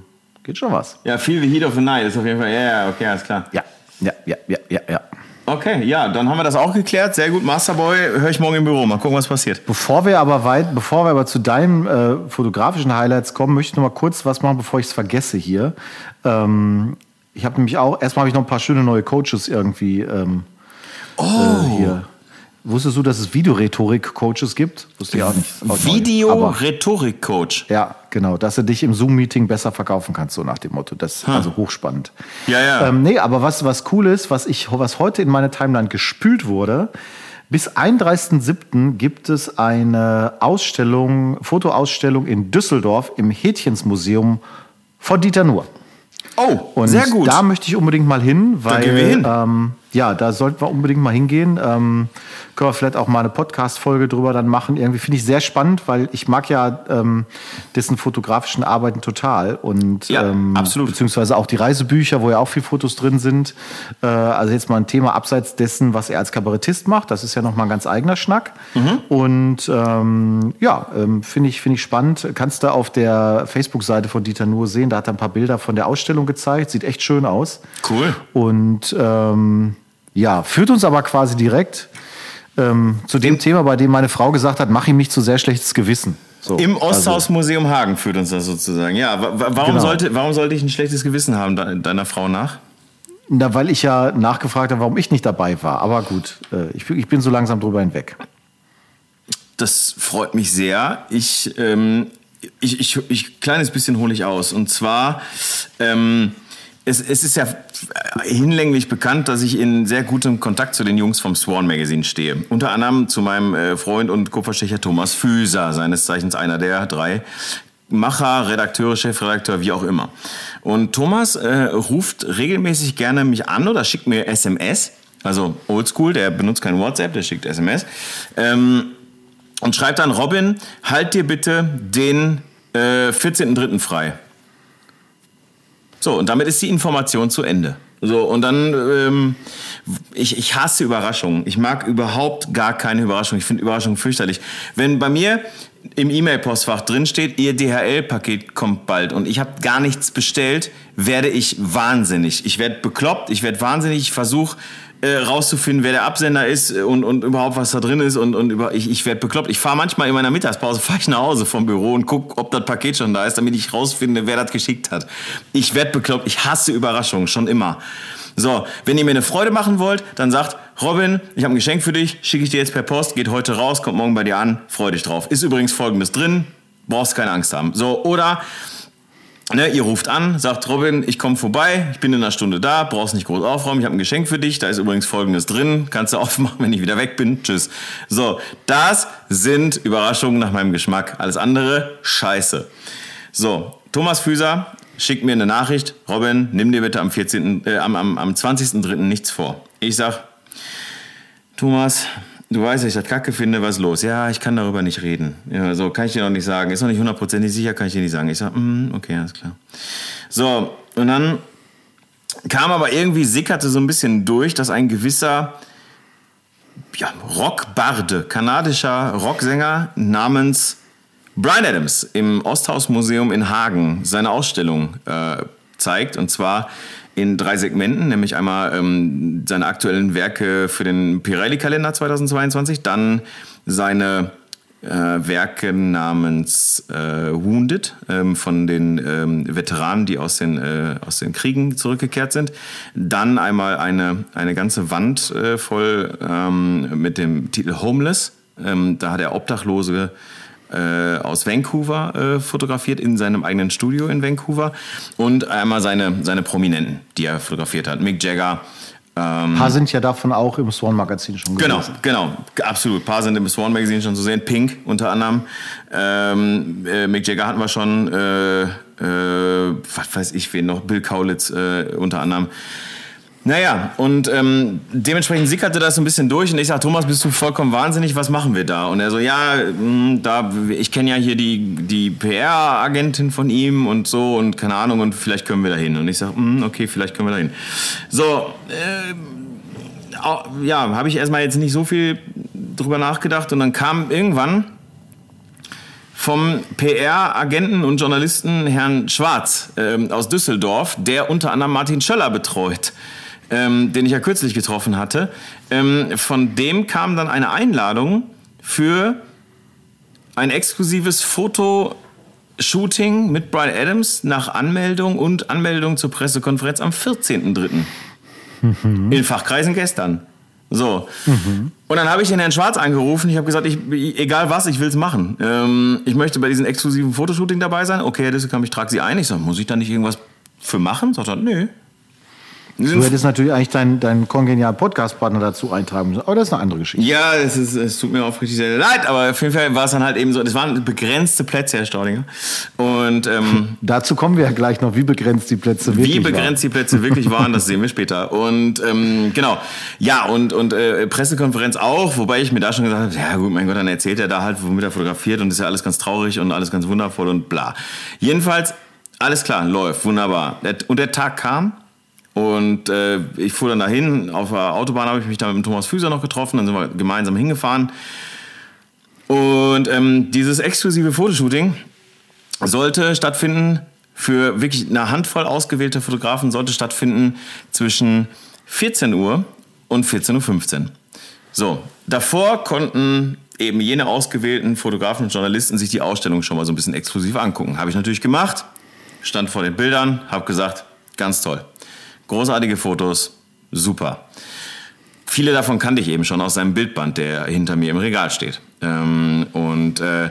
geht schon was. Ja, Feel the Heat of the Night ist auf jeden Fall, ja, ja, okay, alles klar. Ja, ja, ja, ja, ja, ja. Okay, ja, dann haben wir das auch geklärt. Sehr gut, Masterboy, höre ich morgen im Büro. Mal gucken, was passiert. Bevor wir aber weit, bevor wir aber zu deinen äh, fotografischen Highlights kommen, möchte ich noch mal kurz was machen, bevor ich es vergesse hier. Ähm, ich habe nämlich auch, erstmal habe ich noch ein paar schöne neue Coaches irgendwie ähm, oh. äh, hier Wusstest du, dass es Videorhetorik-Coaches gibt? Wusste ich auch nicht. Videorhetorik-Coach? Ja, genau. Dass du dich im Zoom-Meeting besser verkaufen kannst, so nach dem Motto. Das ist hm. also hochspannend. Ja, ja. Ähm, nee, aber was, was cool ist, was, ich, was heute in meine Timeline gespült wurde, bis 31.07. gibt es eine Ausstellung, Fotoausstellung in Düsseldorf im Hätchensmuseum von Dieter Nuhr. Oh, und sehr gut. Da möchte ich unbedingt mal hin, weil da hin. Ähm, ja, da sollten wir unbedingt mal hingehen. Ähm, können wir vielleicht auch mal eine Podcast-Folge drüber dann machen. Irgendwie finde ich sehr spannend, weil ich mag ja ähm, dessen fotografischen Arbeiten total. Und ja, ähm, absolut. beziehungsweise auch die Reisebücher, wo ja auch viel Fotos drin sind. Äh, also jetzt mal ein Thema abseits dessen, was er als Kabarettist macht. Das ist ja nochmal ein ganz eigener Schnack. Mhm. Und ähm, ja, ähm, finde ich, finde ich spannend. Kannst du auf der Facebook-Seite von Dieter Nuhr sehen. Da hat er ein paar Bilder von der Ausstellung gezeigt. Sieht echt schön aus. Cool. Und ähm, Ja, führt uns aber quasi direkt ähm, zu dem Thema, bei dem meine Frau gesagt hat, mach ihm nicht zu sehr schlechtes Gewissen. So, Im Osthausmuseum Hagen führt uns das sozusagen. Ja, wa- wa- warum, Genau. sollte, warum sollte ich ein schlechtes Gewissen haben, de deiner Frau nach? Na, weil ich ja nachgefragt habe, warum ich nicht dabei war. Aber gut, äh, ich, bin- ich bin so langsam drüber hinweg. Das freut mich sehr. Ich, ähm, ich, ich, ich kleines bisschen hole ich aus. Und zwar, ähm, es, es ist ja hinlänglich bekannt, dass ich in sehr gutem Kontakt zu den Jungs vom Swan Magazine stehe. Unter anderem zu meinem äh, Freund und Kupferstecher Thomas Füser, seines Zeichens einer der drei Macher, Redakteure, Chefredakteur, wie auch immer. Und Thomas äh, ruft regelmäßig gerne mich an oder schickt mir SMS. Also oldschool, der benutzt kein WhatsApp, der schickt SMS. Ähm, und schreibt dann, Robin, halt dir bitte den äh, 14.3. frei. So, und damit ist die Information zu Ende. So, und dann, ähm, ich, ich hasse Überraschungen. Ich mag überhaupt gar keine Überraschung. Ich finde Überraschungen fürchterlich. Wenn bei mir im E-Mail-Postfach drin steht, Ihr DHL-Paket kommt bald und ich habe gar nichts bestellt, werde ich wahnsinnig. Ich werde bekloppt, ich werde wahnsinnig, ich versuche äh, rauszufinden, wer der Absender ist und, und überhaupt was da drin ist und, und über, ich, ich werde bekloppt. Ich fahre manchmal in meiner Mittagspause, fahre ich nach Hause vom Büro und gucke, ob das Paket schon da ist, damit ich rausfinde, wer das geschickt hat. Ich werde bekloppt, ich hasse Überraschungen, schon immer. So, wenn ihr mir eine Freude machen wollt, dann sagt, Robin, ich habe ein Geschenk für dich, schicke ich dir jetzt per Post, geht heute raus, kommt morgen bei dir an, freu dich drauf. Ist übrigens folgendes drin, brauchst keine Angst haben. So, oder Ne, ihr ruft an, sagt Robin, ich komme vorbei, ich bin in einer Stunde da, brauchst nicht groß aufräumen, ich habe ein Geschenk für dich, da ist übrigens folgendes drin, kannst du aufmachen, wenn ich wieder weg bin, tschüss. So, das sind Überraschungen nach meinem Geschmack, alles andere, scheiße. So, Thomas Füser schickt mir eine Nachricht, Robin, nimm dir bitte am, 14., äh, am, am, am 20.03. nichts vor. Ich sag, Thomas, du weißt, ich das kacke finde, was ist los? Ja, ich kann darüber nicht reden. Ja, so kann ich dir noch nicht sagen. Ist noch nicht hundertprozentig sicher, kann ich dir nicht sagen. Ich sag, mm, okay, alles klar. So, und dann kam aber irgendwie, sickerte so ein bisschen durch, dass ein gewisser ja, Rockbarde, kanadischer Rocksänger namens Brian Adams im Osthausmuseum in Hagen seine Ausstellung äh, zeigt. Und zwar in drei Segmenten, nämlich einmal ähm, seine aktuellen Werke für den Pirelli-Kalender 2022, dann seine äh, Werke namens äh, Wounded ähm, von den ähm, Veteranen, die aus den, äh, aus den Kriegen zurückgekehrt sind. Dann einmal eine, eine ganze Wand äh, voll ähm, mit dem Titel Homeless. Ähm, da hat er Obdachlose äh, aus Vancouver äh, fotografiert in seinem eigenen Studio in Vancouver und einmal seine, seine Prominenten, die er fotografiert hat. Mick Jagger. Ähm, Ein paar sind ja davon auch im Swan-Magazin schon gewesen. Genau, genau, absolut. Ein paar sind im Swan Magazine schon zu sehen. Pink unter anderem. Ähm, äh, Mick Jagger hatten wir schon. Äh, äh, was weiß ich wen noch? Bill Kaulitz äh, unter anderem. Naja, und ähm, dementsprechend sickerte das so ein bisschen durch und ich sag, Thomas, bist du vollkommen wahnsinnig, was machen wir da? Und er so, ja, mh, da, ich kenne ja hier die, die PR-Agentin von ihm und so und keine Ahnung und vielleicht können wir da hin. Und ich sag, mh, okay, vielleicht können wir da hin. So, äh, ja, habe ich erstmal jetzt nicht so viel drüber nachgedacht und dann kam irgendwann vom PR-Agenten und Journalisten Herrn Schwarz ähm, aus Düsseldorf, der unter anderem Martin Schöller betreut, ähm, den ich ja kürzlich getroffen hatte. Ähm, von dem kam dann eine Einladung für ein exklusives Fotoshooting mit Brian Adams nach Anmeldung und Anmeldung zur Pressekonferenz am 14.03. In Fachkreisen gestern. So. Und dann habe ich den Herrn Schwarz angerufen. Ich habe gesagt, ich, egal was, ich will es machen. Ähm, ich möchte bei diesem exklusiven Fotoshooting dabei sein. Okay, Herr Disselkamp, ich trage Sie ein. Ich sage, muss ich da nicht irgendwas für machen? Sagt er, nö. Du hättest natürlich eigentlich deinen, deinen kongenialen Podcast-Partner dazu eintragen müssen. Aber das ist eine andere Geschichte. Ja, es, ist, es tut mir aufrichtig sehr, sehr leid, aber auf jeden Fall war es dann halt eben so, es waren begrenzte Plätze, Herr Staudinger. Und ähm, Dazu kommen wir ja gleich noch, wie begrenzt die Plätze wirklich wie begrenzt die Plätze wirklich waren, das sehen wir später. Und ähm, genau, ja, und, und äh, Pressekonferenz auch, wobei ich mir da schon gesagt habe, ja gut, mein Gott, dann erzählt er da halt, womit er fotografiert und ist ja alles ganz traurig und alles ganz wundervoll und bla. Jedenfalls, alles klar, läuft, wunderbar. Der- Und der Tag kam und äh, ich fuhr dann dahin, auf der Autobahn habe ich mich dann mit dem Thomas Füßer noch getroffen, dann sind wir gemeinsam hingefahren. Und ähm, dieses exklusive Fotoshooting sollte stattfinden für wirklich eine Handvoll ausgewählter Fotografen, sollte stattfinden zwischen 14 Uhr und und 14.15 Uhr. So, davor konnten eben jene ausgewählten Fotografen und Journalisten sich die Ausstellung schon mal so ein bisschen exklusiv angucken. Habe ich natürlich gemacht, stand vor den Bildern, habe gesagt, ganz toll. Großartige Fotos, super. Viele davon kannte ich eben schon aus seinem Bildband, der hinter mir im Regal steht. Ähm, und äh,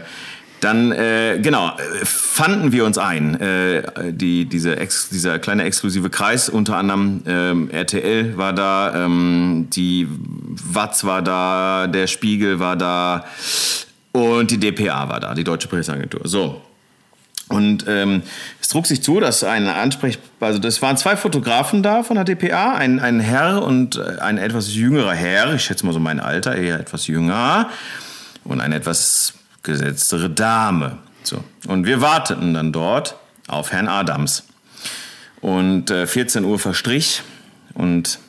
dann, äh, genau, fanden wir uns ein. Äh, die, diese Ex, dieser kleine exklusive Kreis, unter anderem ähm, RTL war da, ähm, die Watz war da, der Spiegel war da und die DPA war da, die Deutsche Presseagentur. So. Und ähm, es trug sich zu, dass ein Ansprech, also das waren zwei Fotografen da von der DPA, ein, ein Herr und äh, ein etwas jüngerer Herr, ich schätze mal so mein Alter, eher etwas jünger, und ein etwas gesetztere Dame. So. Und wir warteten dann dort auf Herrn Adams. Und äh, 14 Uhr verstrich und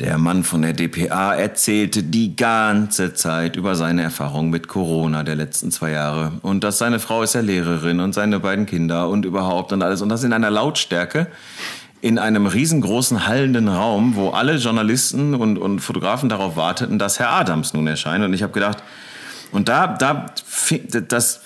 der Mann von der DPA erzählte die ganze Zeit über seine Erfahrungen mit Corona der letzten zwei Jahre und dass seine Frau ist ja Lehrerin und seine beiden Kinder und überhaupt und alles. Und das in einer Lautstärke in einem riesengroßen hallenden Raum, wo alle Journalisten und, und Fotografen darauf warteten, dass Herr Adams nun erscheint. Und ich habe gedacht, und da, da, das,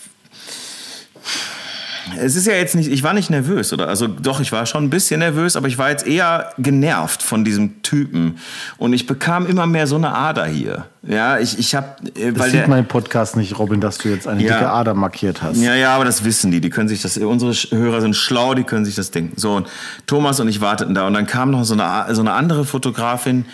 es ist ja jetzt nicht, ich war nicht nervös, oder? Also doch, ich war schon ein bisschen nervös, aber ich war jetzt eher genervt von diesem Typen. Und ich bekam immer mehr so eine Ader hier. Ja, ich, ich habe. Äh, das sieht mein Podcast nicht, Robin, dass du jetzt eine ja, dicke Ader markiert hast. Ja, ja, aber das wissen die. Die können sich das, unsere Hörer sind schlau, die können sich das denken. So, und Thomas und ich warteten da. Und dann kam noch so eine, so eine andere Fotografin,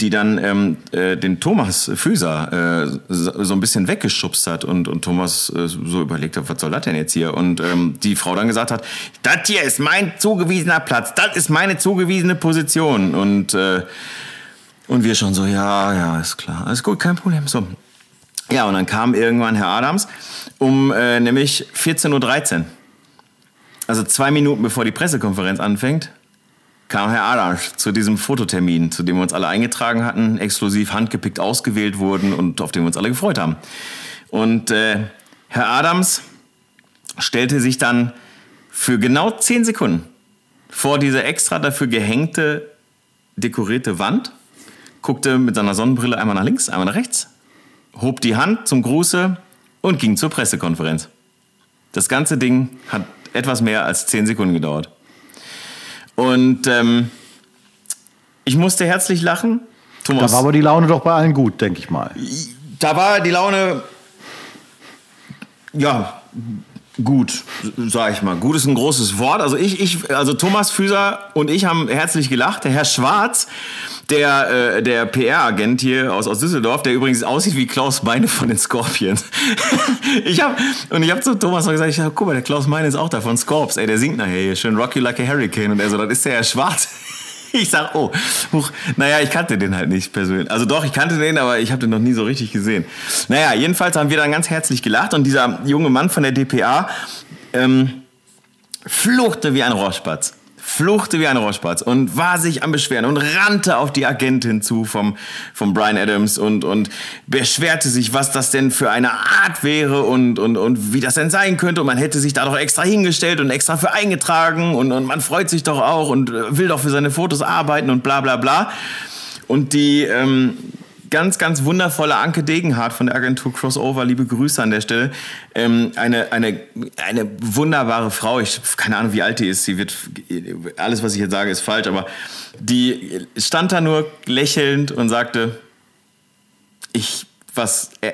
die dann ähm, äh, den Thomas Füser äh, so ein bisschen weggeschubst hat und, und Thomas äh, so überlegt hat, was soll das denn jetzt hier? Und ähm, die Frau dann gesagt hat, das hier ist mein zugewiesener Platz, das ist meine zugewiesene Position. Und, äh, und wir schon so, ja, ja, ist klar, alles gut, kein Problem. So. Ja, und dann kam irgendwann Herr Adams um äh, nämlich 14.13 Uhr. Also zwei Minuten bevor die Pressekonferenz anfängt, kam Herr Adams zu diesem Fototermin, zu dem wir uns alle eingetragen hatten, exklusiv handgepickt ausgewählt wurden und auf den wir uns alle gefreut haben. Und äh, Herr Adams stellte sich dann für genau zehn Sekunden vor diese extra dafür gehängte, dekorierte Wand, guckte mit seiner Sonnenbrille einmal nach links, einmal nach rechts, hob die Hand zum Gruße und ging zur Pressekonferenz. Das ganze Ding hat etwas mehr als zehn Sekunden gedauert. Und ähm, ich musste herzlich lachen. Thomas, da war aber die Laune doch bei allen gut, denke ich mal. Da war die Laune, ja, gut, sag ich mal. Gut ist ein großes Wort. Also ich, ich, also Thomas Füser und ich haben herzlich gelacht. Der Herr Schwarz, der, äh, der PR-Agent hier aus, aus Düsseldorf, der übrigens aussieht wie Klaus Meine von den Scorpions. ich hab, und ich habe zu Thomas noch gesagt, ich hab, guck mal, der Klaus Meine ist auch da von Scorps. Ey, der singt nachher hier schön Rocky Like a Hurricane. Und er so, das ist der Herr Schwarz. Ich sag, oh, huch, naja, ich kannte den halt nicht persönlich. Also doch, ich kannte den, aber ich habe den noch nie so richtig gesehen. Naja, jedenfalls haben wir dann ganz herzlich gelacht und dieser junge Mann von der DPA ähm, fluchte wie ein Rohrspatz fluchte wie ein Rohrspatz und war sich am Beschweren und rannte auf die Agentin zu vom, vom Brian Adams und, und beschwerte sich, was das denn für eine Art wäre und, und, und wie das denn sein könnte. Und man hätte sich da doch extra hingestellt und extra für eingetragen und, und man freut sich doch auch und will doch für seine Fotos arbeiten und bla bla bla. Und die, ähm, ganz, ganz wundervolle Anke Degenhardt von der Agentur Crossover. Liebe Grüße an der Stelle. Ähm, eine, eine, eine wunderbare Frau. Ich keine Ahnung, wie alt die ist. Sie wird, alles, was ich jetzt sage, ist falsch, aber die stand da nur lächelnd und sagte, ich was, äh,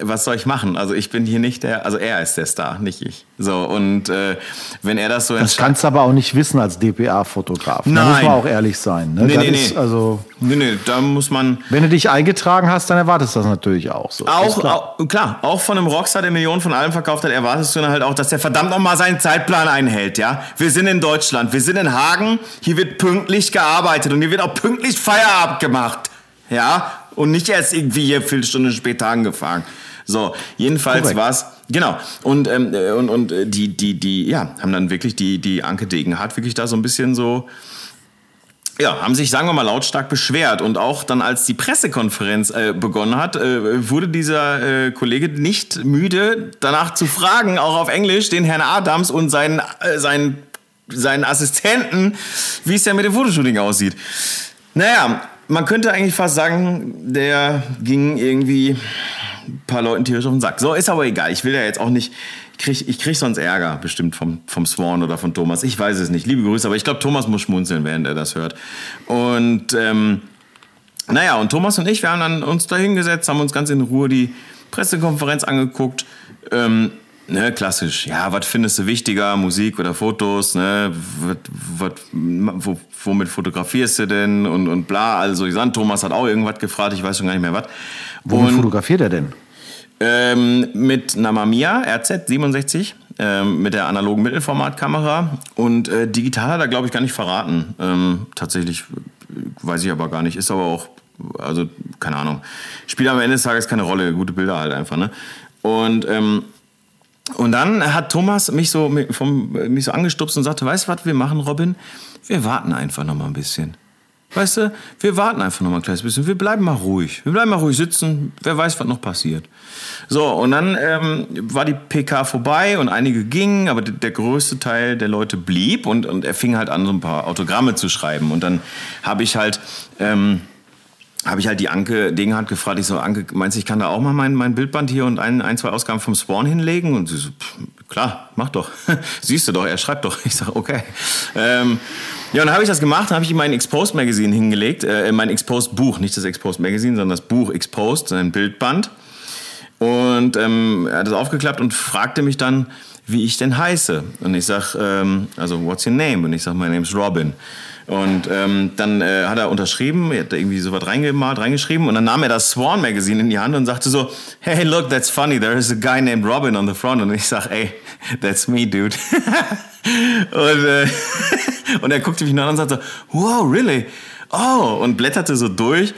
was soll ich machen? Also ich bin hier nicht der, also er ist der Star, nicht ich. So und äh, wenn er das so Das kannst du aber auch nicht wissen als DPA-Fotograf. Nein. Da muss man auch ehrlich sein. Ne? Nee, nee, nee. Also, nee, nee, da muss man. Wenn du dich eingetragen hast, dann erwartest du das natürlich auch so. Auch klar. Auch, klar, auch von einem Rockstar, der Millionen von allem verkauft hat, erwartest du dann halt auch, dass der verdammt nochmal seinen Zeitplan einhält, ja? Wir sind in Deutschland, wir sind in Hagen, hier wird pünktlich gearbeitet und hier wird auch pünktlich Feierabend gemacht. Ja, und nicht erst irgendwie hier viele Stunden später angefangen. So, jedenfalls war es Genau. Und, ähm, äh, und, und äh, die, die, die, ja, haben dann wirklich die, die Anke Degenhardt wirklich da so ein bisschen so, ja, haben sich, sagen wir mal, lautstark beschwert. Und auch dann, als die Pressekonferenz äh, begonnen hat, äh, wurde dieser äh, Kollege nicht müde, danach zu fragen, auch auf Englisch, den Herrn Adams und seinen, äh, seinen, seinen Assistenten, wie es denn mit dem Fotoshooting aussieht. Naja, man könnte eigentlich fast sagen, der ging irgendwie ein paar Leuten tierisch auf den Sack. So, ist aber egal. Ich will ja jetzt auch nicht. Ich krieg, ich krieg sonst Ärger bestimmt vom, vom Swan oder von Thomas. Ich weiß es nicht. Liebe Grüße, aber ich glaube, Thomas muss schmunzeln, während er das hört. Und ähm, naja, und Thomas und ich, wir haben dann uns da hingesetzt, haben uns ganz in Ruhe die Pressekonferenz angeguckt. Ähm, ne, klassisch, ja, was findest du wichtiger, Musik oder Fotos, ne, wat, wat, wo, womit fotografierst du denn und, und bla, also ich sag, Thomas hat auch irgendwas gefragt, ich weiß schon gar nicht mehr was. Womit fotografiert er denn? Ähm, mit einer Mamiya RZ67, ähm, mit der analogen Mittelformatkamera und äh, digital hat er, glaube ich, gar nicht verraten. Ähm, tatsächlich weiß ich aber gar nicht, ist aber auch, also keine Ahnung, spielt am Ende des Tages keine Rolle, gute Bilder halt einfach, ne? Und ähm, und dann hat Thomas mich so, vom, mich so angestupst und sagte, weißt du, was wir machen, Robin? Wir warten einfach noch mal ein bisschen. Weißt du, wir warten einfach noch mal ein kleines bisschen. Wir bleiben mal ruhig. Wir bleiben mal ruhig sitzen. Wer weiß, was noch passiert. So, und dann ähm, war die PK vorbei und einige gingen, aber der größte Teil der Leute blieb und, und er fing halt an, so ein paar Autogramme zu schreiben. Und dann habe ich halt... Ähm, habe ich halt die Anke Degenhardt gefragt. Ich so, Anke, meinst du, ich kann da auch mal mein, mein Bildband hier und ein, ein, zwei Ausgaben vom Spawn hinlegen? Und sie so, pff, klar, mach doch. Siehst du doch, er schreibt doch. Ich sage, okay. Ähm, ja, und dann habe ich das gemacht, dann habe ich ihm mein Exposed Magazine hingelegt, äh, mein Exposed Buch, nicht das Exposed Magazine, sondern das Buch Exposed, sein Bildband. Und ähm, er hat das aufgeklappt und fragte mich dann, wie ich denn heiße. Und ich sage, ähm, also, what's your name? Und ich sage, my name's Robin. Und ähm, dann äh, hat er unterschrieben, er hat da irgendwie so was reingemalt, reingeschrieben und dann nahm er das Swan Magazine in die Hand und sagte so, hey, look, that's funny, there is a guy named Robin on the front. Und ich sag, ey, that's me, dude. und, äh, und er guckte mich nach und sagte, wow, really? Oh, und blätterte so durch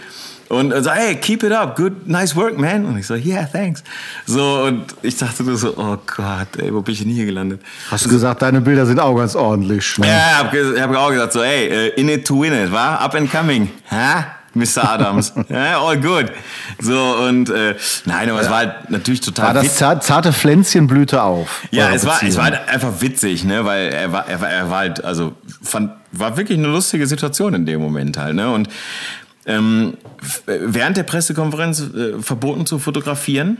und er so, hey, keep it up, good, nice work, man. Und ich so, yeah, thanks. So, und ich dachte nur so, oh Gott, ey, wo bin ich denn hier gelandet? Hast du gesagt, deine Bilder sind auch ganz ordentlich. Ne? Ja, ich habe hab auch gesagt, so, hey, uh, in it to win it, wa? Up and coming. Ha? Mr. Adams. ja, all good. So, und äh, nein, aber es war halt natürlich total. War das zart, zarte Pflänzchen blühte auf? Ja, es war, es war halt einfach witzig, ne? Weil er war, er war, er war halt, also fand, war wirklich eine lustige Situation in dem Moment halt, ne? Und ähm, während der Pressekonferenz äh, verboten zu fotografieren.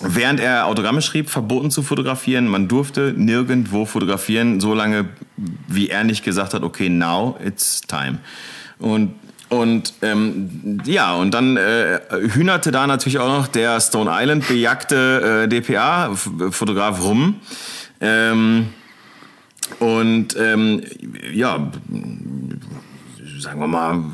Während er Autogramme schrieb, verboten zu fotografieren. Man durfte nirgendwo fotografieren, solange wie er nicht gesagt hat, okay, now it's time. Und und ähm, ja, und dann äh, hühnerte da natürlich auch noch der Stone Island bejagte äh, DPA-Fotograf rum. Ähm, und ähm, ja, sagen wir mal,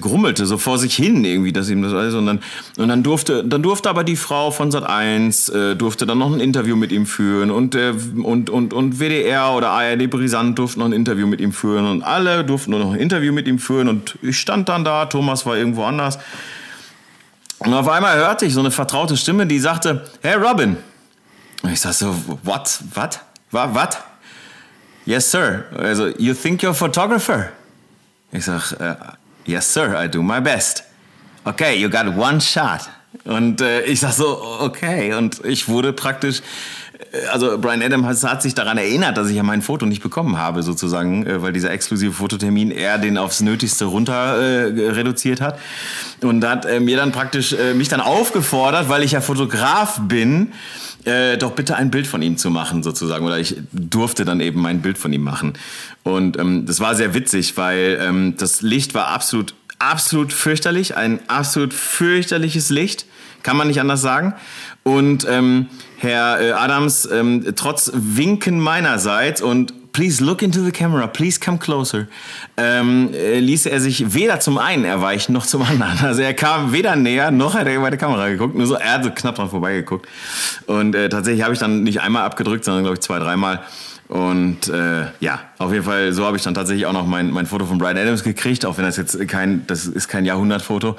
grummelte so vor sich hin irgendwie, dass ihm das alles und dann und dann durfte dann durfte aber die Frau von Sat 1 äh, durfte dann noch ein Interview mit ihm führen und äh, und und und WDR oder ARD Brisant durften noch ein Interview mit ihm führen und alle durften nur noch ein Interview mit ihm führen und ich stand dann da, Thomas war irgendwo anders. Und auf einmal hörte ich so eine vertraute Stimme, die sagte: "Hey Robin." Und ich sag so: "What? What? What? Yes, sir. Also, you think you're a photographer?" Ich sag, äh, yes sir, I do my best. Okay, you got one shot. Und äh, ich sag so, okay. Und ich wurde praktisch, äh, also Brian Adams hat sich daran erinnert, dass ich ja mein Foto nicht bekommen habe, sozusagen, äh, weil dieser exklusive Fototermin er den aufs Nötigste runter äh, reduziert hat. Und hat äh, mir dann praktisch äh, mich dann aufgefordert, weil ich ja Fotograf bin, äh, doch bitte ein Bild von ihm zu machen, sozusagen. Oder ich durfte dann eben mein Bild von ihm machen. Und ähm, das war sehr witzig, weil ähm, das Licht war absolut, absolut fürchterlich. Ein absolut fürchterliches Licht. Kann man nicht anders sagen. Und ähm, Herr äh, Adams, ähm, trotz Winken meinerseits und please look into the camera, please come closer, ähm, äh, ließ er sich weder zum einen erweichen noch zum anderen. Also er kam weder näher, noch hat er über die Kamera geguckt, nur so, er hat so knapp dran vorbeigeguckt. Und äh, tatsächlich habe ich dann nicht einmal abgedrückt, sondern glaube ich zwei, dreimal. Und äh, ja, auf jeden Fall, so habe ich dann tatsächlich auch noch mein, mein Foto von Brian Adams gekriegt, auch wenn das jetzt kein, das ist kein Jahrhundertfoto.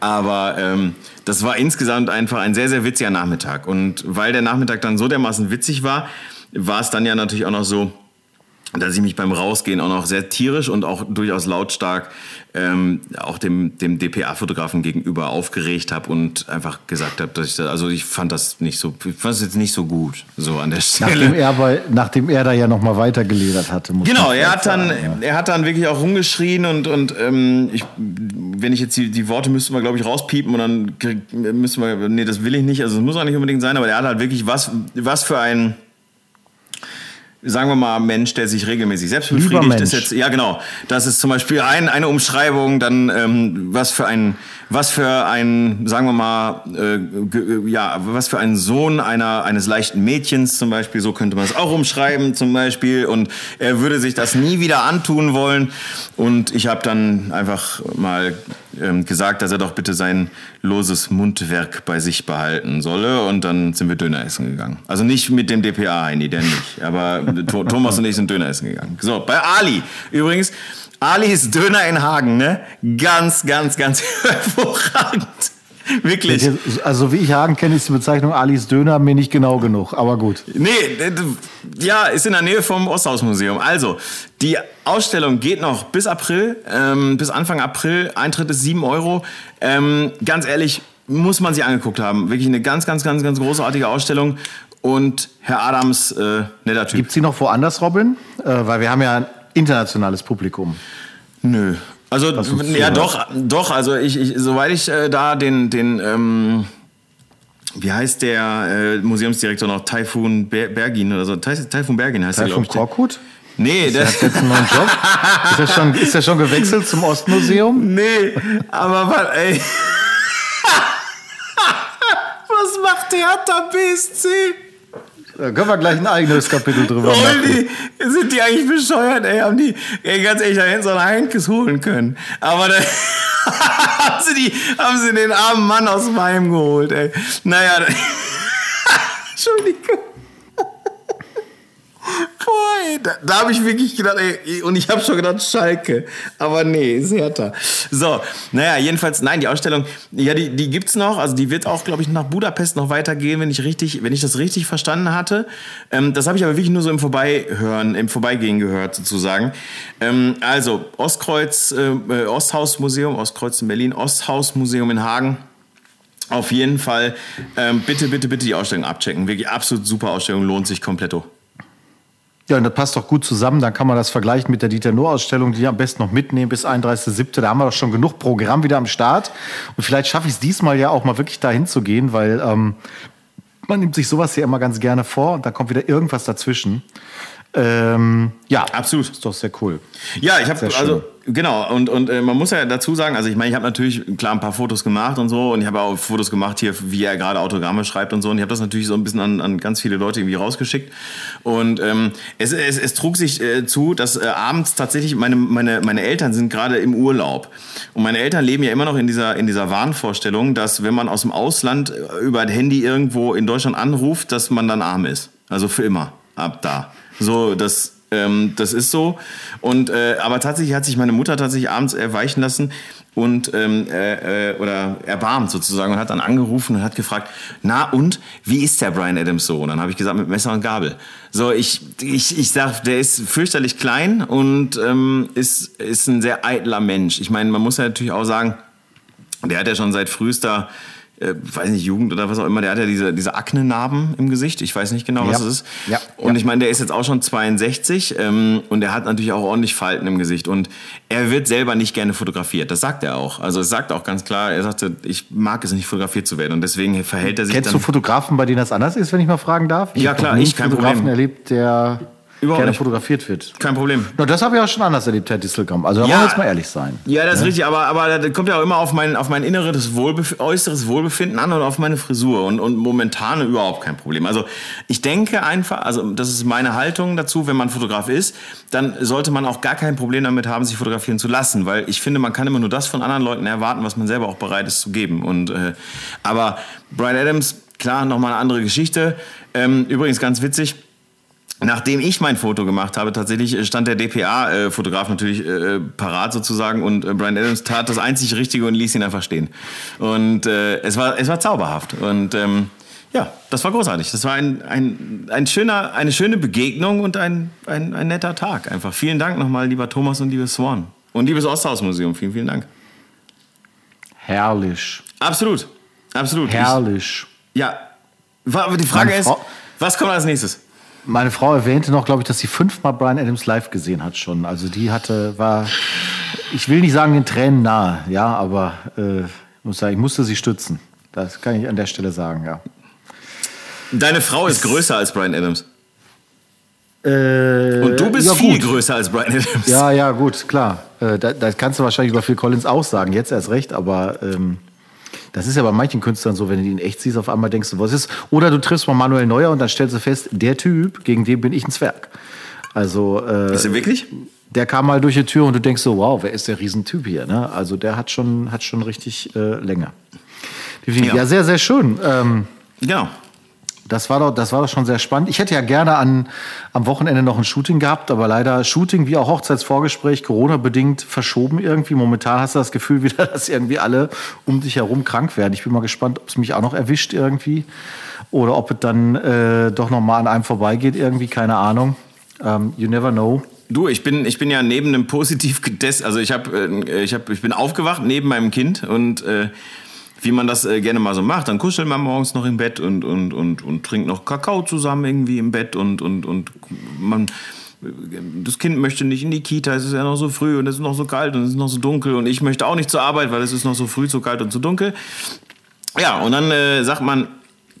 Aber ähm, das war insgesamt einfach ein sehr, sehr witziger Nachmittag. Und weil der Nachmittag dann so dermaßen witzig war, war es dann ja natürlich auch noch so, dass ich mich beim Rausgehen auch noch sehr tierisch und auch durchaus lautstark ähm, auch dem, dem DPA-Fotografen gegenüber aufgeregt habe und einfach gesagt habe, dass ich da, also ich fand das nicht so, ich fand es jetzt nicht so gut, so an der Stelle. Nachdem er, bei, nachdem er da ja nochmal weitergeledert hatte. Muss genau, er hat dann, sagen, ja. er hat dann wirklich auch rumgeschrien und, und ähm, ich, wenn ich jetzt die, die Worte müssten wir, glaube ich, rauspiepen und dann müssen wir, nee, das will ich nicht, also es muss auch nicht unbedingt sein, aber er hat halt wirklich was, was für ein, sagen wir mal, Mensch, der sich regelmäßig selbst befriedigt, ist jetzt, ja genau, das ist zum Beispiel ein, eine Umschreibung, dann ähm, was für ein, was für ein, sagen wir mal, äh, ja, was für ein Sohn einer, eines leichten Mädchens zum Beispiel, so könnte man es auch umschreiben zum Beispiel und er würde sich das nie wieder antun wollen und ich habe dann einfach mal ähm, gesagt, dass er doch bitte sein loses Mundwerk bei sich behalten solle. Und dann sind wir Döner essen gegangen. Also nicht mit dem DPA, Heini, der nicht. Aber Thomas und ich sind Döner essen gegangen. So, bei Ali. Übrigens, Alis Döner in Hagen, ne? Ganz, ganz, ganz hervorragend. Wirklich. Also wie ich Hagen kenne, ist die Bezeichnung Alis Döner mir nicht genau genug, aber gut. Nee, ja, ist in der Nähe vom Osthausmuseum. Also, die Ausstellung geht noch bis April, ähm, bis Anfang April. Eintritt ist 7 Euro. Ähm, ganz ehrlich, muss man sich angeguckt haben. Wirklich eine ganz, ganz, ganz, ganz großartige Ausstellung. Und Herr Adams, äh, netter Typ. Gibt sie noch woanders, Robin? Äh, weil wir haben ja internationales Publikum. Nö, also ja doch, doch. Also ich, ich soweit ich äh, da den den ähm, wie heißt der äh, Museumsdirektor noch Taifun Bergin oder so Taifun Bergin heißt Taifun der ich. Nee, der hat jetzt einen neuen Job. ist, er schon, ist er schon gewechselt zum Ostmuseum? Nee, aber was, ey. was macht Theater BSC? Da können wir gleich ein eigenes Kapitel drüber machen. Die, sind die eigentlich bescheuert, ey? Haben die, ey, ganz ehrlich, da hätten sie einen Heinkes holen können. Aber da haben, sie die, haben sie den armen Mann aus meinem geholt, ey. Naja, Entschuldigung. Boah, ey, da, da habe ich wirklich gedacht, ey, und ich habe schon gedacht, Schalke. Aber nee, ist härter. So, naja, jedenfalls, nein, die Ausstellung, ja, die, die gibt's noch. Also die wird auch, glaube ich, nach Budapest noch weitergehen, wenn ich richtig, wenn ich das richtig verstanden hatte. Ähm, das habe ich aber wirklich nur so im Vorbeihören, im Vorbeigehen gehört, sozusagen. Ähm, also, Ostkreuz, äh, Osthausmuseum, Ostkreuz in Berlin, Osthausmuseum in Hagen. Auf jeden Fall, ähm, bitte, bitte, bitte die Ausstellung abchecken. Wirklich absolut super Ausstellung, lohnt sich kompletto. Ja, und das passt doch gut zusammen. Dann kann man das vergleichen mit der Dieter Nuhr-Ausstellung, die am besten noch mitnehmen bis 31.07. Da haben wir doch schon genug Programm wieder am Start. Und vielleicht schaffe ich es diesmal ja auch mal wirklich dahin zu gehen, weil ähm, man nimmt sich sowas ja immer ganz gerne vor und da kommt wieder irgendwas dazwischen. Ähm, ja, absolut. Ist doch sehr cool. Ja, ich habe also genau und und äh, man muss ja dazu sagen, also ich meine, ich habe natürlich klar ein paar Fotos gemacht und so und ich habe auch Fotos gemacht hier, wie er gerade Autogramme schreibt und so und ich habe das natürlich so ein bisschen an, an ganz viele Leute irgendwie rausgeschickt und ähm, es, es, es trug sich äh, zu, dass äh, abends tatsächlich meine meine meine Eltern sind gerade im Urlaub und meine Eltern leben ja immer noch in dieser in dieser Wahnvorstellung, dass wenn man aus dem Ausland äh, über ein Handy irgendwo in Deutschland anruft, dass man dann arm ist, also für immer ab da. So, das, ähm, das ist so. Und, äh, aber tatsächlich hat sich meine Mutter tatsächlich abends erweichen lassen und ähm, äh, äh, oder erbarmt sozusagen und hat dann angerufen und hat gefragt, na und wie ist der Brian Adams so? Und dann habe ich gesagt mit Messer und Gabel. So ich ich ich sag, der ist fürchterlich klein und ähm, ist ist ein sehr eitler Mensch. Ich meine, man muss ja natürlich auch sagen, der hat ja schon seit frühester äh, weiß nicht, Jugend oder was auch immer, der hat ja diese, diese Aknenarben im Gesicht. Ich weiß nicht genau, was ja. es ist. Ja. Und ja. ich meine, der ist jetzt auch schon 62 ähm, und er hat natürlich auch ordentlich Falten im Gesicht. Und er wird selber nicht gerne fotografiert. Das sagt er auch. Also es sagt auch ganz klar, er sagte, ich mag es nicht, fotografiert zu werden. Und deswegen verhält er sich Kennst du Fotografen, bei denen das anders ist, wenn ich mal fragen darf? Ich ja, klar, ich kein Fotografen Problem. erlebt, der Überhaupt gerne nicht. fotografiert wird. Kein Problem. Na, das habe ich auch schon anders erlebt, Herr Distelkamp. Also da ja, wollen wir jetzt mal ehrlich sein. Ja, das ist ja? richtig, aber, aber das kommt ja auch immer auf mein, auf mein inneres Wohlbef äußeres Wohlbefinden an und auf meine Frisur. Und, und momentan überhaupt kein Problem. Also ich denke einfach, also das ist meine Haltung dazu, wenn man Fotograf ist, dann sollte man auch gar kein Problem damit haben, sich fotografieren zu lassen. Weil ich finde, man kann immer nur das von anderen Leuten erwarten, was man selber auch bereit ist zu geben. Und, äh, aber Brian Adams, klar, nochmal eine andere Geschichte. Ähm, übrigens ganz witzig Nachdem ich mein Foto gemacht habe, tatsächlich stand der DPA-Fotograf natürlich äh, parat sozusagen und äh, Brian Adams tat das einzig Richtige und ließ ihn einfach stehen. Und äh, es, war, es war zauberhaft. Und ähm, ja, das war großartig. Das war ein, ein, ein schöner, eine schöne Begegnung und ein, ein, ein netter Tag. Einfach vielen Dank nochmal, lieber Thomas und liebes Swan. Und liebes Osthausmuseum, vielen, vielen Dank. Herrlich. Absolut. Absolut. Herrlich. Ich, ja. Aber die Frage ist, was kommt als nächstes? Meine Frau erwähnte noch, glaube ich, dass sie fünfmal Brian Adams live gesehen hat schon. Also die hatte, war, ich will nicht sagen den Tränen nahe, ja, aber äh, muss sagen, ich musste sie stützen. Das kann ich an der Stelle sagen, ja. Deine Frau ist größer als Brian Adams. Äh, Und du bist ja, viel größer als Brian Adams. Ja, ja, gut, klar. Äh, das, das, kannst du wahrscheinlich über Phil Collins auch sagen. Jetzt erst recht, aber ähm, das ist ja bei manchen Künstlern so, wenn du ihn echt siehst, auf einmal denkst du, was ist. Oder du triffst mal Manuel Neuer und dann stellst du fest, der Typ, gegen den bin ich ein Zwerg. Also. Äh, ist er wirklich? Der kam mal durch die Tür und du denkst so, wow, wer ist der Riesentyp hier? Ne? Also der hat schon, hat schon richtig äh, Länge. Ja. ja. sehr, sehr schön. Ähm, genau. Das war, doch, das war doch schon sehr spannend. Ich hätte ja gerne an, am Wochenende noch ein Shooting gehabt, aber leider Shooting wie auch Hochzeitsvorgespräch, Corona-bedingt verschoben irgendwie. Momentan hast du das Gefühl wieder, dass irgendwie alle um dich herum krank werden. Ich bin mal gespannt, ob es mich auch noch erwischt irgendwie oder ob es dann äh, doch noch mal an einem vorbeigeht irgendwie, keine Ahnung. Um, ähm, you never know. Du, ich bin, ich bin ja neben einem positiv getestet, also ich, hab, äh, ich, hab, ich bin aufgewacht neben meinem Kind und äh, wie man das äh, gerne mal so macht. Dann kuschelt man morgens noch im Bett und, und, und, und trinkt noch Kakao zusammen irgendwie im Bett und, und, und man das Kind möchte nicht in die Kita, es ist ja noch so früh und es ist noch so kalt und es ist noch so dunkel und ich möchte auch nicht zur Arbeit, weil es ist noch so früh, so kalt und so dunkel. Ja, und dann äh, sagt man,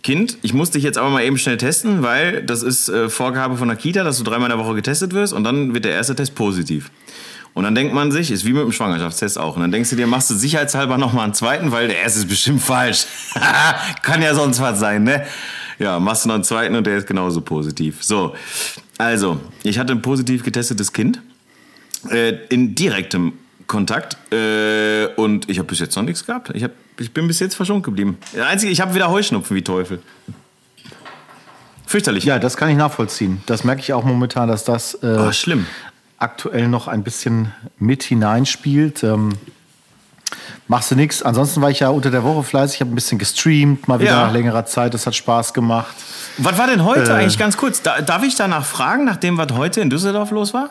Kind, ich muss dich jetzt aber mal eben schnell testen, weil das ist äh, Vorgabe von der Kita, dass du dreimal in der Woche getestet wirst und dann wird der erste Test positiv. Und dann denkt man sich, ist wie mit dem Schwangerschaftstest auch. Und dann denkst du dir, machst du sicherheitshalber nochmal einen zweiten, weil der erste ist bestimmt falsch. Kann ja sonst was sein, ne? Ja, machst du noch einen zweiten und der ist genauso positiv. So, also, ich hatte ein positiv getestetes Kind äh, in direktem Kontakt äh, und ich habe bis jetzt noch nichts gehabt. Ich, hab, ich bin bis jetzt verschont geblieben. Einzige, ich habe wieder Heuschnupfen wie Teufel. Fürchterlich. Ja, das kann ich nachvollziehen. Das merke ich auch momentan, dass das äh, oh, schlimm aktuell noch ein bisschen mit hineinspielt. Ähm, machst du nichts. Ansonsten war ich ja unter der Woche fleißig, ich habe ein bisschen gestreamt, mal wieder ja. nach längerer Zeit. Das hat Spaß gemacht. Was war denn heute äh, eigentlich ganz kurz? Da, darf ich danach fragen, nachdem was heute in Düsseldorf los war?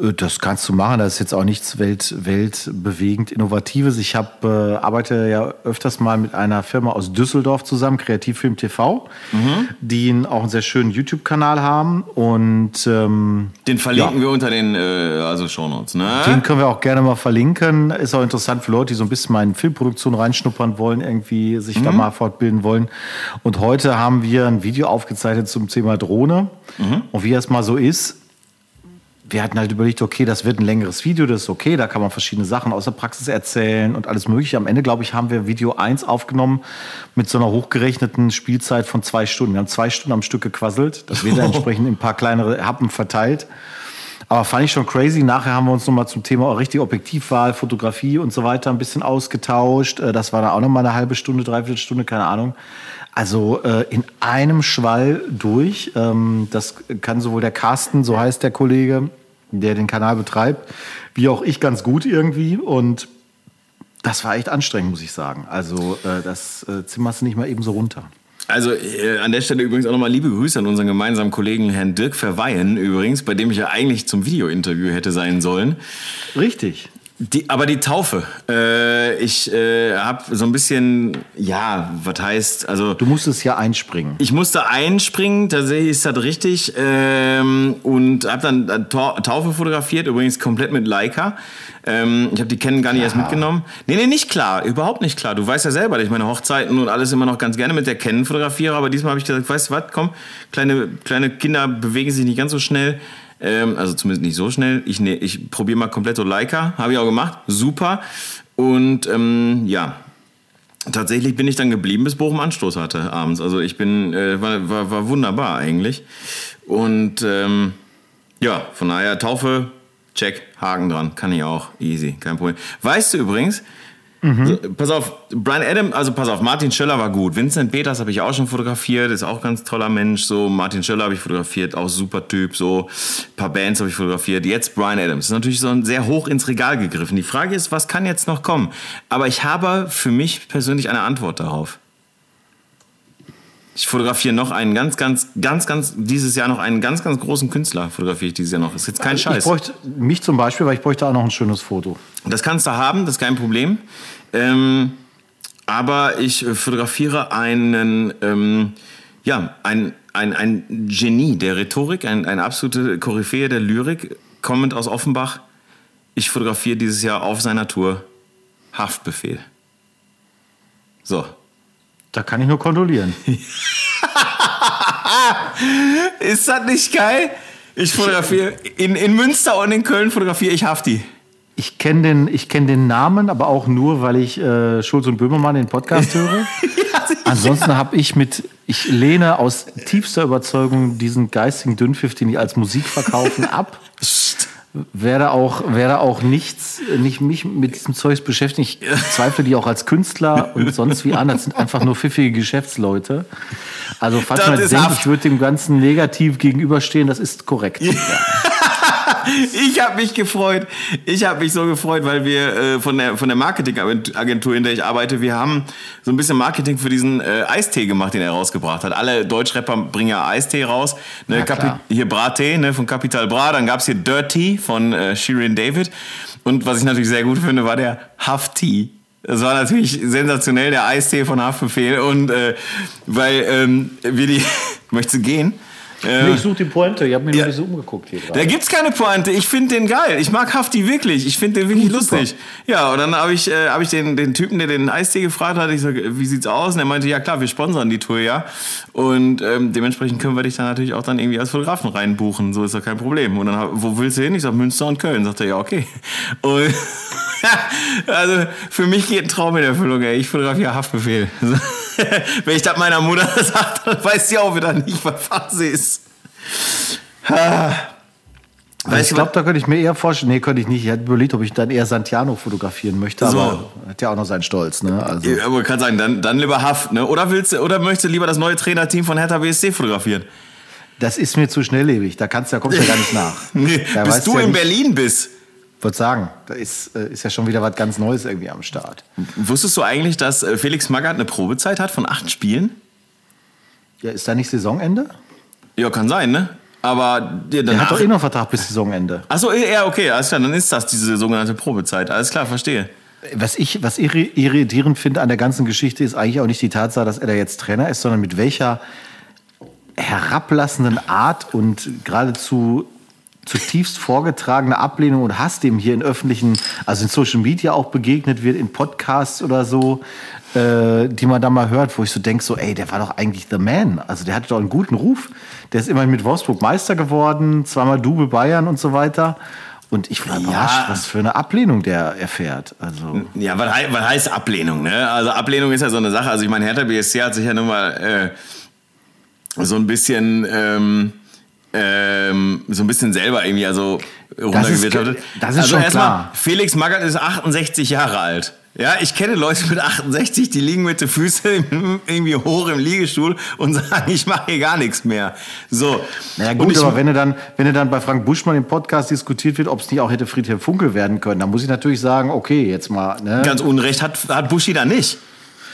Äh, das kannst du machen. Das ist jetzt auch nichts welt, weltbewegend Innovatives. Ich hab, äh, arbeite ja öfters mal mit einer Firma aus Düsseldorf zusammen, Kreativfilm TV, mhm. die auch einen sehr schönen YouTube-Kanal haben. Und ähm, den verlinken ja. wir unter den äh, also Shownotes. Ne? Den können wir auch gerne mal verlinken. Ist auch interessant für Leute, die so ein bisschen mal in Filmproduktion reinschnuppern wollen, irgendwie sich mhm. da mal fortbilden wollen. Und heute haben wir ein Video aufgezeichnet zum Thema Drohne. Mhm. Und wie es mal so ist, wir hatten halt überlegt, okay, das wird ein längeres Video, das ist okay, da kann man verschiedene Sachen aus der Praxis erzählen und alles mögliche. Am Ende, glaube ich, haben wir Video 1 aufgenommen mit so einer hochgerechneten Spielzeit von zwei Stunden. Wir haben zwei Stunden am Stück gequasselt. Das wird dann entsprechend in ein paar kleinere Happen verteilt. Aber fand ich schon crazy. Nachher haben wir uns nochmal zum Thema richtig Objektivwahl, Fotografie und so weiter ein bisschen ausgetauscht. Äh, das war dann auch nochmal eine halbe Stunde, dreiviertel Stunde, keine Ahnung. Also äh, in einem Schwall durch. Ähm, das kann sowohl der Carsten, so heißt der Kollege, der den Kanal betreibt, wie auch ich ganz gut irgendwie. Und das war echt anstrengend, muss ich sagen. Also äh, das äh, zimmerst du nicht mal eben so runter. Also äh, an der Stelle übrigens auch nochmal liebe Grüße an unseren gemeinsamen Kollegen Herrn Dirk Verweihen übrigens, bei dem ich ja eigentlich zum Videointerview hätte sein sollen. Richtig. Die, aber die Taufe. Äh, ich äh, habe so ein bisschen, ja, was heißt, also. Du musstest ja einspringen. Ich musste einspringen, tatsächlich ist das richtig. Ähm, und habe dann Taufe fotografiert, übrigens komplett mit Leica. Ähm, ich habe die Kennen gar nicht ja. erst mitgenommen. Nee, nee, nicht klar, überhaupt nicht klar. Du weißt ja selber, dass ich meine Hochzeiten und alles immer noch ganz gerne mit der Kennen fotografiere, aber diesmal habe ich gesagt, weißt du was, komm, kleine, kleine Kinder bewegen sich nicht ganz so schnell ähm, also zumindest nicht so schnell. Ich, ne, ich probiere mal komplett so Leica, habe ich auch gemacht, super. Und ähm, ja, tatsächlich bin ich dann geblieben, bis Bochum Anstoß hatte abends. Also ich bin, äh, war, war, war wunderbar eigentlich. Und ähm, ja, von daher Taufe, check, Haken dran, kann ich auch, easy, kein Problem. Weißt du übrigens, Mhm. So, pass auf, Brian Adam, also pass auf, Martin Schöller war gut. Vincent Peters habe ich auch schon fotografiert, ist auch ganz toller Mensch. So, Martin Schöller habe ich fotografiert, auch super Typ. So, ein paar Bands habe ich fotografiert. Jetzt Brian Adams. Ist natürlich so ein sehr hoch ins Regal gegriffen. Die Frage ist, was kann jetzt noch kommen? Aber ich habe für mich persönlich eine Antwort darauf. Ich fotografiere noch einen ganz, ganz, ganz, ganz, dieses Jahr noch einen ganz, ganz großen Künstler fotografiere ich dieses Jahr noch. Ist jetzt kein Scheiß. Ich bräuchte mich zum Beispiel, weil ich bräuchte auch noch ein schönes Foto. Das kannst du haben, das ist kein Problem. Ähm, aber ich fotografiere einen, ähm, ja, ein, ein, ein Genie der Rhetorik, ein, eine absolute Koryphäe der Lyrik, kommend aus Offenbach. Ich fotografiere dieses Jahr auf seiner Tour Haftbefehl. So. Da kann ich nur kondolieren. Ist das nicht geil? Ich fotografiere in, in Münster und in Köln fotografiere ich Hafti. Ich kenne den, ich kenn den Namen, aber auch nur, weil ich äh, Schulz und Böhmermann den Podcast höre. ja, Ansonsten habe ich mit, ich lehne aus tiefster Überzeugung diesen geistigen Dünnpfiff, den die als Musik verkaufen, ab. Werde auch, werde auch nichts, nicht mich mit diesem Zeugs beschäftigen. Ich zweifle die auch als Künstler und sonst wie an. Das sind einfach nur pfiffige Geschäftsleute. Also, falls man denkt, ich würde dem Ganzen negativ gegenüberstehen, das ist korrekt. Ja. ich habe mich gefreut. Ich habe mich so gefreut, weil wir äh, von der, von der Marketingagentur, in der ich arbeite, wir haben so ein bisschen Marketing für diesen äh, Eistee gemacht, den er rausgebracht hat. Alle Deutschrapper bringen ja Eistee raus. Ne, ja, hier Brattee ne, von Capital Bra. Dann gab es hier Dirty von äh, Shirin David. Und was ich natürlich sehr gut finde, war der Hafti. Das war natürlich sensationell, der Eistee von Haftbefehl. Und äh, weil ähm, wir die. Möchtest du gehen? Äh, nee, ich suche die Pointe. Ich habe mir ja, nur ein bisschen umgeguckt hier gerade. Da gibt's keine Pointe. Ich finde den geil. Ich mag Hafti wirklich. Ich finde den wirklich oh, lustig. Ja, und dann habe ich, äh, hab ich den, den Typen, der den Eistee gefragt hat, ich so, wie sieht's aus? Und er meinte, ja klar, wir sponsern die Tour, ja. Und ähm, dementsprechend können wir dich dann natürlich auch dann irgendwie als Fotografen reinbuchen. So ist doch kein Problem. Und dann, wo willst du hin? Ich sag, Münster und Köln. Sagt er, ja, okay. Und also für mich geht ein Traum in Erfüllung, ey. Ich fotografiere Haftbefehl. Wenn ich das meiner Mutter sage, dann weiß sie auch wieder nicht, was Phase ist. Also ich glaube, da könnte ich mir eher vorstellen, nee, könnte ich nicht. Ich hätte überlegt, ob ich dann eher Santiano fotografieren möchte, so. aber hat ja auch noch seinen Stolz, ne? Also. Ja, aber kann sagen, dann, dann lieber Haft, ne? Oder willst oder möchtest du lieber das neue Trainerteam von Hertha BSC fotografieren? Das ist mir zu schnelllebig, da kannst, da kommst du ja gar nicht nach. nee, bis du ja in nicht. Berlin bist würde sagen, da ist, äh, ist ja schon wieder was ganz Neues irgendwie am Start. Wusstest du eigentlich, dass äh, Felix Magath eine Probezeit hat von acht Spielen? Ja, ist da nicht Saisonende? Ja, kann sein, ne? Aber ja, der hat doch eh noch Vertrag bis Saisonende. Achso, ja, okay, alles klar, dann ist das diese sogenannte Probezeit. Alles klar, verstehe. Was ich was irritierend finde an der ganzen Geschichte, ist eigentlich auch nicht die Tatsache, dass er da jetzt Trainer ist, sondern mit welcher herablassenden Art und geradezu zutiefst vorgetragene Ablehnung und Hass dem hier in öffentlichen, also in Social Media auch begegnet wird, in Podcasts oder so, äh, die man da mal hört, wo ich so denke, so, ey, der war doch eigentlich the man. Also der hatte doch einen guten Ruf. Der ist immerhin mit Wolfsburg Meister geworden, zweimal Double Bayern und so weiter. Und ich war ja. überrascht, was für eine Ablehnung der erfährt. Also ja, was, was heißt Ablehnung? Ne? Also Ablehnung ist ja so eine Sache. Also ich meine, Hertha BSC hat sich ja nun mal äh, so ein bisschen ähm, ähm, so ein bisschen selber irgendwie also runtergewirtschaftet. Das ist, das ist also schon klar. Felix Magath ist 68 Jahre alt. Ja, ich kenne Leute mit 68, die liegen mit den Füßen irgendwie hoch im Liegestuhl und sagen, ich mache hier gar nichts mehr. So. Naja gut, aber wenn du, dann, wenn du dann bei Frank Buschmann im Podcast diskutiert wird, ob es nicht auch hätte Friedhelm Funkel werden können, dann muss ich natürlich sagen, okay, jetzt mal. Ne? Ganz Unrecht hat, hat Buschi da nicht.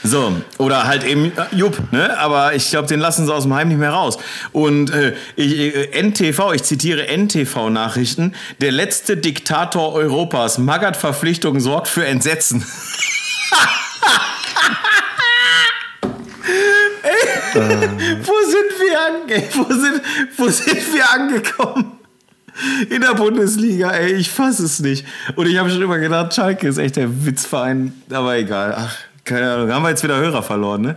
So, oder halt eben äh, Jupp, ne? aber ich glaube, den lassen sie aus dem Heim nicht mehr raus. Und äh, ich, äh, NTV, ich zitiere NTV-Nachrichten, der letzte Diktator Europas, Magath-Verpflichtung sorgt für Entsetzen. Ey, wo sind wir ange wo sind, wo sind wir angekommen? In der Bundesliga, ey, ich fasse es nicht. Und ich habe schon immer gedacht, Schalke ist echt der Witzverein, aber egal. Ach, keine Ahnung. Haben wir jetzt wieder Hörer verloren, ne?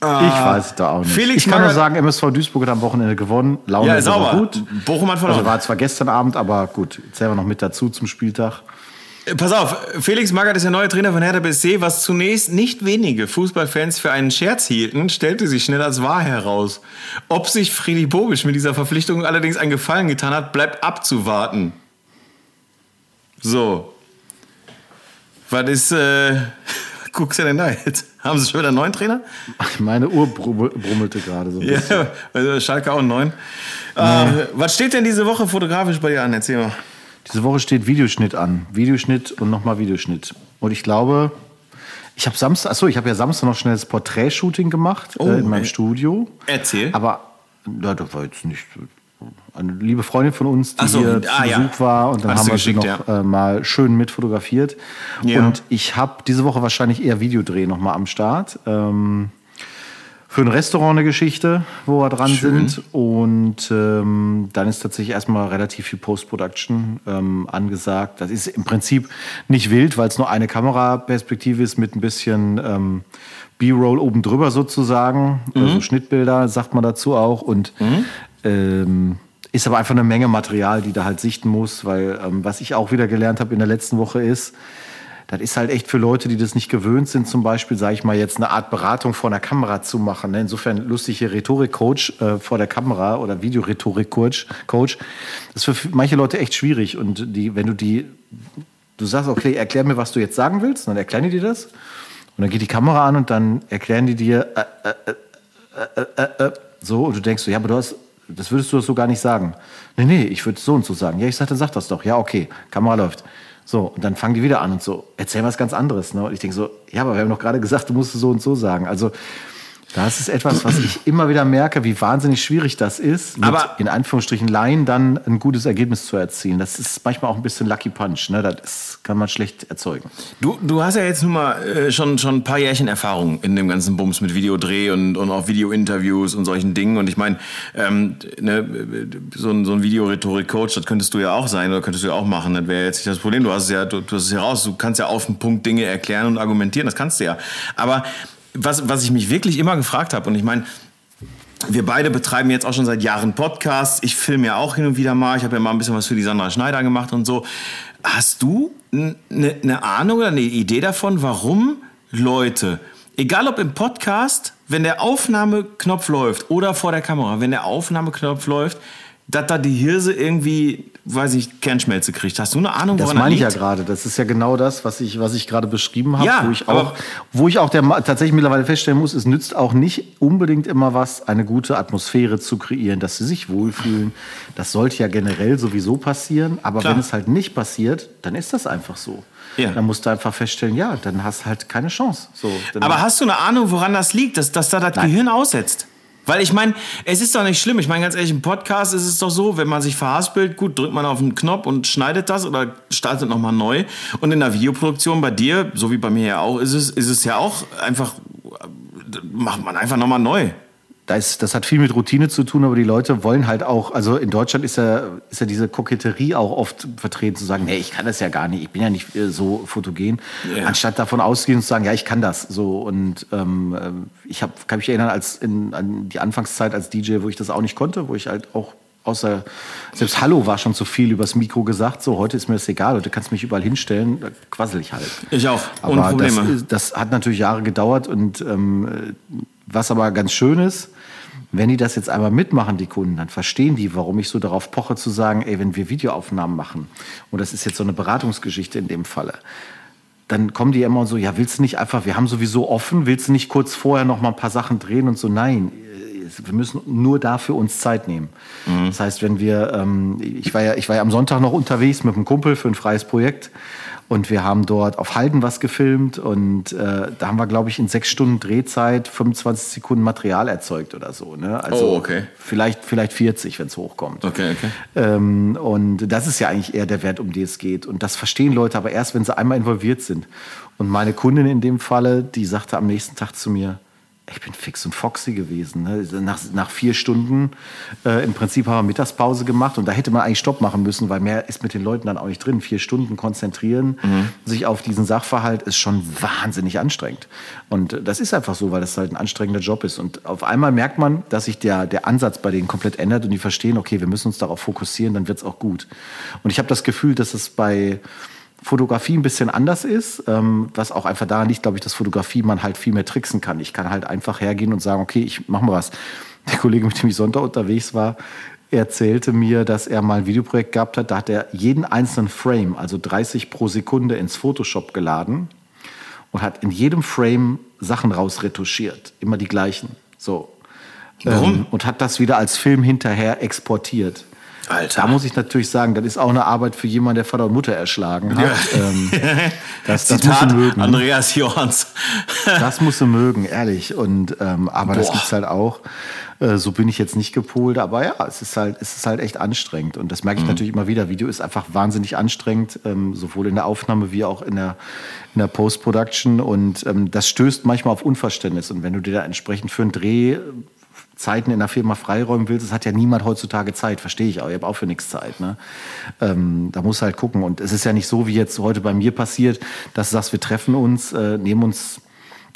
Ah, ich weiß da auch nicht. Felix ich kann nur sagen, MSV Duisburg hat am Wochenende gewonnen. Laune ja, sauber. gut. Bochum hat verloren. Also war zwar gestern Abend, aber gut, zählen wir noch mit dazu zum Spieltag. Äh, pass auf, Felix Magath ist der neue Trainer von Hertha BSC, was zunächst nicht wenige Fußballfans für einen Scherz hielten, stellte sich schnell als wahr heraus. Ob sich Friedi Bobisch mit dieser Verpflichtung allerdings einen Gefallen getan hat, bleibt abzuwarten. So, was ist, äh, guckst du denn da jetzt? Haben sie schon wieder einen neuen Trainer? Meine Uhr brummelte gerade so. ja, also Schalke auch einen neuen. Äh, was steht denn diese Woche fotografisch bei dir an? Erzähl mal. Diese Woche steht Videoschnitt an. Videoschnitt und nochmal Videoschnitt. Und ich glaube, Ich habe Samstag, achso, ich habe ja Samstag noch schnell das Porträtshooting gemacht Oh, äh, in meinem äh, Studio. Erzähl. Aber ja, das war jetzt nicht eine liebe Freundin von uns, die so, hier ah, zu ja. Besuch war und dann Hattest haben wir sie noch geschickt, äh, mal schön mit fotografiert. Ja. Und ich habe diese Woche wahrscheinlich eher Videodreh noch mal am Start. Ähm, für ein Restaurant eine Geschichte, wo wir dran Schön. sind. Und ähm, dann ist tatsächlich erstmal relativ viel Post-Production ähm, angesagt. Das ist im Prinzip nicht wild, weil es nur eine Kameraperspektive ist mit ein bisschen ähm, B-Roll oben drüber sozusagen. Also Schnittbilder sagt man dazu auch. Und ähm, ist aber einfach eine Menge Material, die da halt sichten muss, weil ähm, was ich auch wieder gelernt habe in der letzten Woche ist, das ist halt echt für Leute, die das nicht gewöhnt sind, zum Beispiel, sage ich mal, jetzt eine Art Beratung vor der Kamera zu machen. Ne? Insofern lustige Rhetorik-Coach äh, vor der Kamera oder Videorhetorik-Coach. Coach. Das ist für manche Leute echt schwierig. Und die, wenn du die, du sagst, okay, erklär mir, was du jetzt sagen willst, dann erklären die dir das. Und dann geht die Kamera an und dann erklären die dir, äh, äh, äh, äh, äh, so, und du denkst so, ja, aber du hast, das würdest du so gar nicht sagen. Nee, nee, ich würde so und so sagen. Ja, ich sagte, sag das doch. Ja, okay, Kamera läuft. So, und dann fangen die wieder an und so, erzähl was ganz anderes. Ne? Und ich denke so, ja, aber wir haben doch gerade gesagt, du musst so und so sagen. Also, das ist etwas, was ich immer wieder merke, wie wahnsinnig schwierig das ist, mit Aber- in Anführungsstrichen Laien dann ein gutes Ergebnis zu erzielen. Das ist manchmal auch ein bisschen Lucky Punch. Ne? Das ist, kann man schlecht erzeugen. Du, du hast ja jetzt nun mal äh, schon, schon ein paar Jährchen Erfahrung in dem ganzen Bums mit Videodreh und, und auch Videointerviews und solchen Dingen. Und ich meine, ähm, ne, so ein, so ein Videorhetorik-Coach, das könntest du ja auch sein oder könntest du ja auch machen. Das wäre jetzt nicht das Problem. Du hast es ja, du, du hast es ja raus. Du kannst ja auf den Punkt Dinge erklären und argumentieren. Das kannst du ja. Aber was, was ich mich wirklich immer gefragt habe, und ich meine, wir beide betreiben jetzt auch schon seit Jahren Podcasts. Ich filme ja auch hin und wieder mal. Ich habe ja mal ein bisschen was für die Sandra Schneider gemacht und so. Hast du eine ne Ahnung oder eine Idee davon, warum Leute, egal ob im Podcast, wenn der Aufnahmeknopf läuft oder vor der Kamera, wenn der Aufnahmeknopf läuft, dass da die Hirse irgendwie, weiß ich, Kernschmelze kriegt. Hast du eine Ahnung, Das woran meine ich ja gerade. Das ist ja genau das, was ich, was ich gerade beschrieben habe, Ja, wo ich auch, wo ich auch der, tatsächlich mittlerweile feststellen muss, es nützt auch nicht unbedingt immer was, eine gute Atmosphäre zu kreieren, dass sie sich wohlfühlen. Das sollte ja generell sowieso passieren. Aber Klar. wenn es halt nicht passiert, dann ist das einfach so. Ja. Dann musst du einfach feststellen, ja, dann hast du halt keine Chance. So, Aber hast du eine Ahnung, woran das liegt, dass, dass da das Nein. Gehirn aussetzt? Weil ich meine, es ist doch nicht schlimm. Ich meine, ganz ehrlich, im Podcast ist es doch so, wenn man sich verhaspelt, gut, drückt man auf den Knopf und schneidet das oder startet nochmal neu. Und in der Videoproduktion bei dir, so wie bei mir ja auch, ist es, ist es ja auch einfach, macht man einfach nochmal neu. Da ist, das hat viel mit Routine zu tun, aber die Leute wollen halt auch, also in Deutschland ist ja, ist ja diese Koketterie auch oft vertreten, zu sagen, nee, ich kann das ja gar nicht, ich bin ja nicht äh, so fotogen, Ja. anstatt davon auszugehen und zu sagen, ja, ich kann das. So und ähm, ähm, ich hab, kann mich erinnern als in, an die Anfangszeit als DJ, wo ich das auch nicht konnte, wo ich halt auch außer selbst Hallo war schon zu viel übers Mikro gesagt. So heute ist mir das egal, heute kannst du mich überall hinstellen, da quassel ich halt. Ich auch, ohne Aber das, Probleme. ist- das hat natürlich Jahre gedauert und ähm, äh, was aber ganz schön ist, wenn die das jetzt einmal mitmachen, die Kunden, dann verstehen die, warum ich so darauf poche zu sagen, ey, wenn wir Videoaufnahmen machen, und das ist jetzt so eine Beratungsgeschichte in dem Falle, dann kommen die immer und so, ja, willst du nicht einfach, wir haben sowieso offen, willst du nicht kurz vorher noch mal ein paar Sachen drehen und so, nein, wir müssen nur dafür uns Zeit nehmen. Das heißt, wenn wir, ähm, ich, war ja, ich war ja am Sonntag noch unterwegs mit einem Kumpel für ein freies Projekt und wir haben dort auf Halden was gefilmt und äh, da haben wir, glaube ich, in sechs Stunden Drehzeit 25 Sekunden Material erzeugt oder so. Ne? Also Oh, okay. vielleicht, vielleicht 40, wenn es hochkommt. Okay, okay. Ähm, und das ist ja eigentlich eher der Wert, um den es geht. Und das verstehen Leute aber erst, wenn sie einmal involviert sind. Und meine Kundin in dem Falle, die sagte am nächsten Tag zu mir, ich bin fix und foxy gewesen. Ne? Nach, nach vier Stunden äh, im Prinzip haben wir Mittagspause gemacht und da hätte man eigentlich Stopp machen müssen, weil mehr ist mit den Leuten dann auch nicht drin. Vier Stunden konzentrieren, sich auf diesen Sachverhalt ist schon wahnsinnig anstrengend. Und das ist einfach so, weil das halt ein anstrengender Job ist. Und auf einmal merkt man, dass sich der, der Ansatz bei denen komplett ändert und die verstehen, okay, wir müssen uns darauf fokussieren, dann wird es auch gut. Und ich habe das Gefühl, dass es bei Fotografie ein bisschen anders ist, ähm, was auch einfach daran liegt, glaube ich, dass Fotografie man halt viel mehr tricksen kann. Ich kann halt einfach hergehen und sagen, okay, ich mache mal was. Der Kollege, mit dem ich Sonntag unterwegs war, erzählte mir, dass er mal ein Videoprojekt gehabt hat, da hat er jeden einzelnen Frame, also 30 pro Sekunde, ins Photoshop geladen und hat in jedem Frame Sachen rausretuschiert, immer die gleichen. So. Warum? Ähm, und hat das wieder als Film hinterher exportiert. Alter. Da muss ich natürlich sagen, das ist auch eine Arbeit für jemanden, der Vater und Mutter erschlagen hat. Ähm, das, das musst du mögen. Andreas Johans. das musst du mögen, ehrlich. Und, ähm, aber Boah. das gibt's halt auch. Äh, so bin ich jetzt nicht gepolt, aber ja, es ist halt, es ist halt echt anstrengend. Und das merke ich mhm. natürlich immer wieder. Video ist einfach wahnsinnig anstrengend, ähm, sowohl in der Aufnahme wie auch in der, in der Post-Production. Und ähm, das stößt manchmal auf Unverständnis. Und wenn du dir da entsprechend für einen Dreh Zeiten in der Firma freiräumen willst, das hat ja niemand heutzutage Zeit, verstehe ich auch. Ich habe auch für nichts Zeit. Ne? Ähm, da musst du halt gucken. Und es ist ja nicht so, wie jetzt heute bei mir passiert, dass du sagst, wir treffen uns, äh, nehmen uns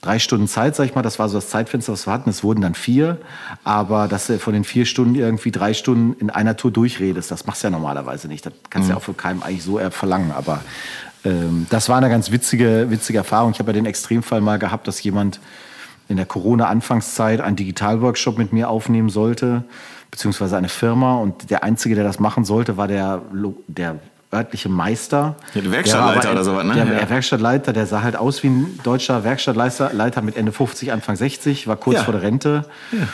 drei Stunden Zeit, sag ich mal. Das war so das Zeitfenster, was wir hatten. Es wurden dann vier. Aber dass du von den vier Stunden irgendwie drei Stunden in einer Tour durchredest, das machst du ja normalerweise nicht. Das kannst du mhm. ja auch für keinem eigentlich so verlangen. Aber ähm, das war eine ganz witzige, witzige Erfahrung. Ich habe ja den Extremfall mal gehabt, dass jemand in der Corona-Anfangszeit einen Digitalworkshop mit mir aufnehmen sollte, beziehungsweise eine Firma. Und der Einzige, der das machen sollte, war der, der örtliche Meister. Ja, der Werkstattleiter der oder sowas, ne? Der, der ja. Werkstattleiter, der sah halt aus wie ein deutscher Werkstattleiter Leiter mit Ende 50, Anfang 60, war kurz ja. vor der Rente. Ja.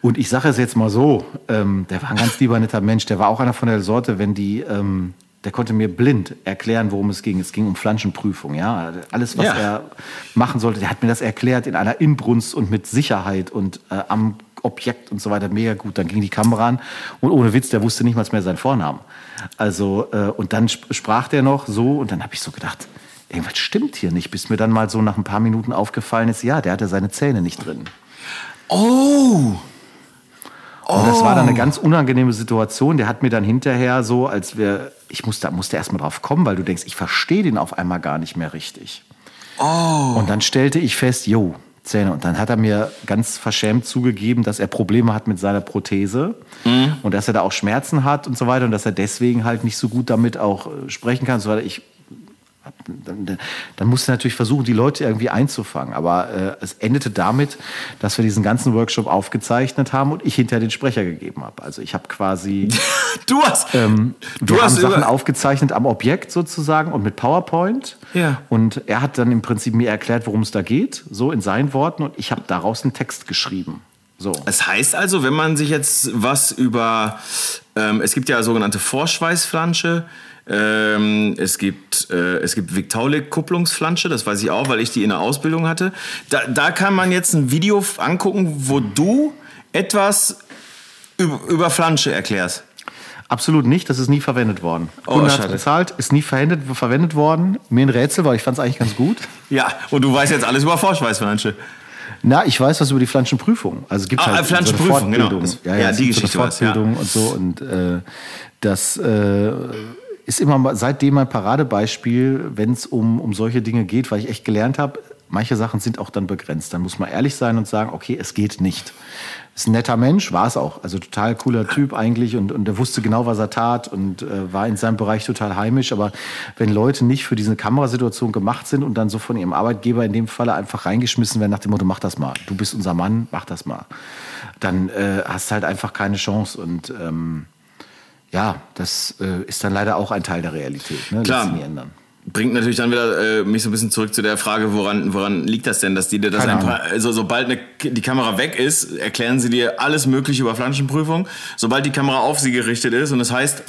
Und ich sage es jetzt mal so, ähm, der war ein ganz lieber netter Mensch. Der war auch einer von der Sorte, wenn die ähm, der konnte mir blind erklären, worum es ging. Es ging um Flanschenprüfung, ja. Alles, was ja. er machen sollte, der hat mir das erklärt in einer Inbrunst und mit Sicherheit und äh, am Objekt und so weiter. Mega gut. Dann ging die Kamera an und ohne Witz, der wusste nicht mal mehr seinen Vornamen. Also, äh, und dann sprach der noch so und dann habe ich so gedacht, irgendwas stimmt hier nicht, bis mir dann mal so nach ein paar Minuten aufgefallen ist, ja, der hatte seine Zähne nicht drin. Oh! Und das war dann eine ganz unangenehme Situation. Der hat mir dann hinterher so, als wir, ich musste, musste erst mal drauf kommen, weil du denkst, ich verstehe den auf einmal gar nicht mehr richtig. Oh. Und dann stellte ich fest, jo, Zähne. Und dann hat er mir ganz verschämt zugegeben, dass er Probleme hat mit seiner Prothese mhm. und dass er da auch Schmerzen hat und so weiter und dass er deswegen halt nicht so gut damit auch äh, sprechen kann. So weiter. Ich dann, dann musst du natürlich versuchen, die Leute irgendwie einzufangen. Aber äh, es endete damit, dass wir diesen ganzen Workshop aufgezeichnet haben und ich hinterher den Sprecher gegeben habe. Also ich habe quasi. du hast. Ähm, du wir hast haben Sachen aufgezeichnet am Objekt sozusagen und mit PowerPoint. Ja. Und er hat dann im Prinzip mir erklärt, worum es da geht, so in seinen Worten. Und ich habe daraus einen Text geschrieben. So. Es heißt also, wenn man sich jetzt was über, ähm, es gibt ja sogenannte Vorschweißflansche, ähm, es gibt, äh, es gibt Victaulic-Kupplungsflansche, das weiß ich auch, weil ich die in der Ausbildung hatte. Da, da kann man jetzt ein Video angucken, wo du etwas über, über Flansche erklärst. Absolut nicht, das ist nie verwendet worden. Oh, Kunde hat bezahlt, ist nie verwendet, verwendet worden. Mir ein Rätsel, weil ich fand es eigentlich ganz gut. Ja, und du weißt jetzt alles über Vorschweißflansche. Na, ich weiß was über die Flanschenprüfung. Also es gibt ah, halt Flanschenprüfung, so genau. Das, ja, ja, ja die Geschichte so Fortbildung ja. und so und äh, das äh, ist immer seitdem ein Paradebeispiel, wenn es um, um solche Dinge geht, weil ich echt gelernt habe, manche Sachen sind auch dann begrenzt. Dann muss man ehrlich sein und sagen, okay, es geht nicht. Ist ein netter Mensch, war es auch. Also total cooler Typ eigentlich und, und er wusste genau, was er tat und äh, war in seinem Bereich total heimisch. Aber wenn Leute nicht für diese Kamerasituation gemacht sind und dann so von ihrem Arbeitgeber in dem Falle einfach reingeschmissen werden nach dem Motto, mach das mal, du bist unser Mann, mach das mal, dann äh, hast halt einfach keine Chance und ähm, ja, das äh, ist dann leider auch ein Teil der Realität. Ne? Klar. nie ändern. Bringt natürlich dann wieder äh, mich so ein bisschen zurück zu der Frage, woran, woran liegt das denn, dass die dir das einfach, also sobald eine, die Kamera weg ist, erklären sie dir alles Mögliche über Flanschenprüfung. Sobald die Kamera auf sie gerichtet ist und es das heißt,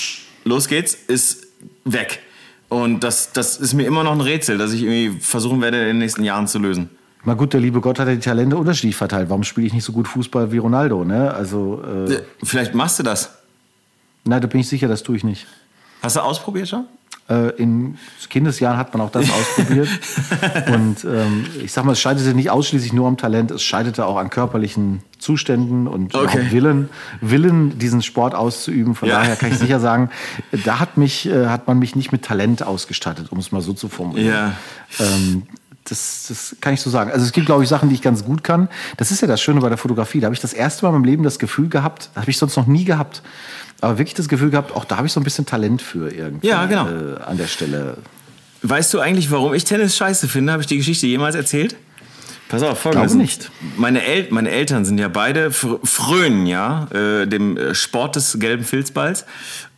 los geht's, ist weg. Und das, das ist mir immer noch ein Rätsel, das ich irgendwie versuchen werde, in den nächsten Jahren zu lösen. Na gut, der liebe Gott hat die Talente unterschiedlich verteilt. Warum spiele ich nicht so gut Fußball wie Ronaldo? Ne? Also, äh Vielleicht machst du das. Nein, da bin ich sicher, das tue ich nicht. Hast du ausprobiert schon? Äh, in Kindesjahren hat man auch das ausprobiert. Und ähm, ich sag mal, es scheiterte nicht ausschließlich nur am Talent, es scheiterte auch an körperlichen Zuständen und okay. Willen, Willen, diesen Sport auszuüben. Von ja. daher kann ich sicher sagen, da hat, mich, äh, hat man mich nicht mit Talent ausgestattet, um es mal so zu formulieren. Ja. Ähm, das, das kann ich so sagen. Also es gibt, glaube ich, Sachen, die ich ganz gut kann. Das ist ja das Schöne bei der Fotografie. Da habe ich das erste Mal in meinem Leben das Gefühl gehabt, das habe ich sonst noch nie gehabt, aber wirklich das Gefühl gehabt, auch da habe ich so ein bisschen Talent für irgendwie. Ja, genau. Äh, an der Stelle. Weißt du eigentlich, warum ich Tennis scheiße finde? Habe ich die Geschichte jemals erzählt? Pass auf, folgendes. Glaube nicht. Meine, El meine Eltern sind ja beide frönen, ja, äh, dem äh, Sport des gelben Filzballs.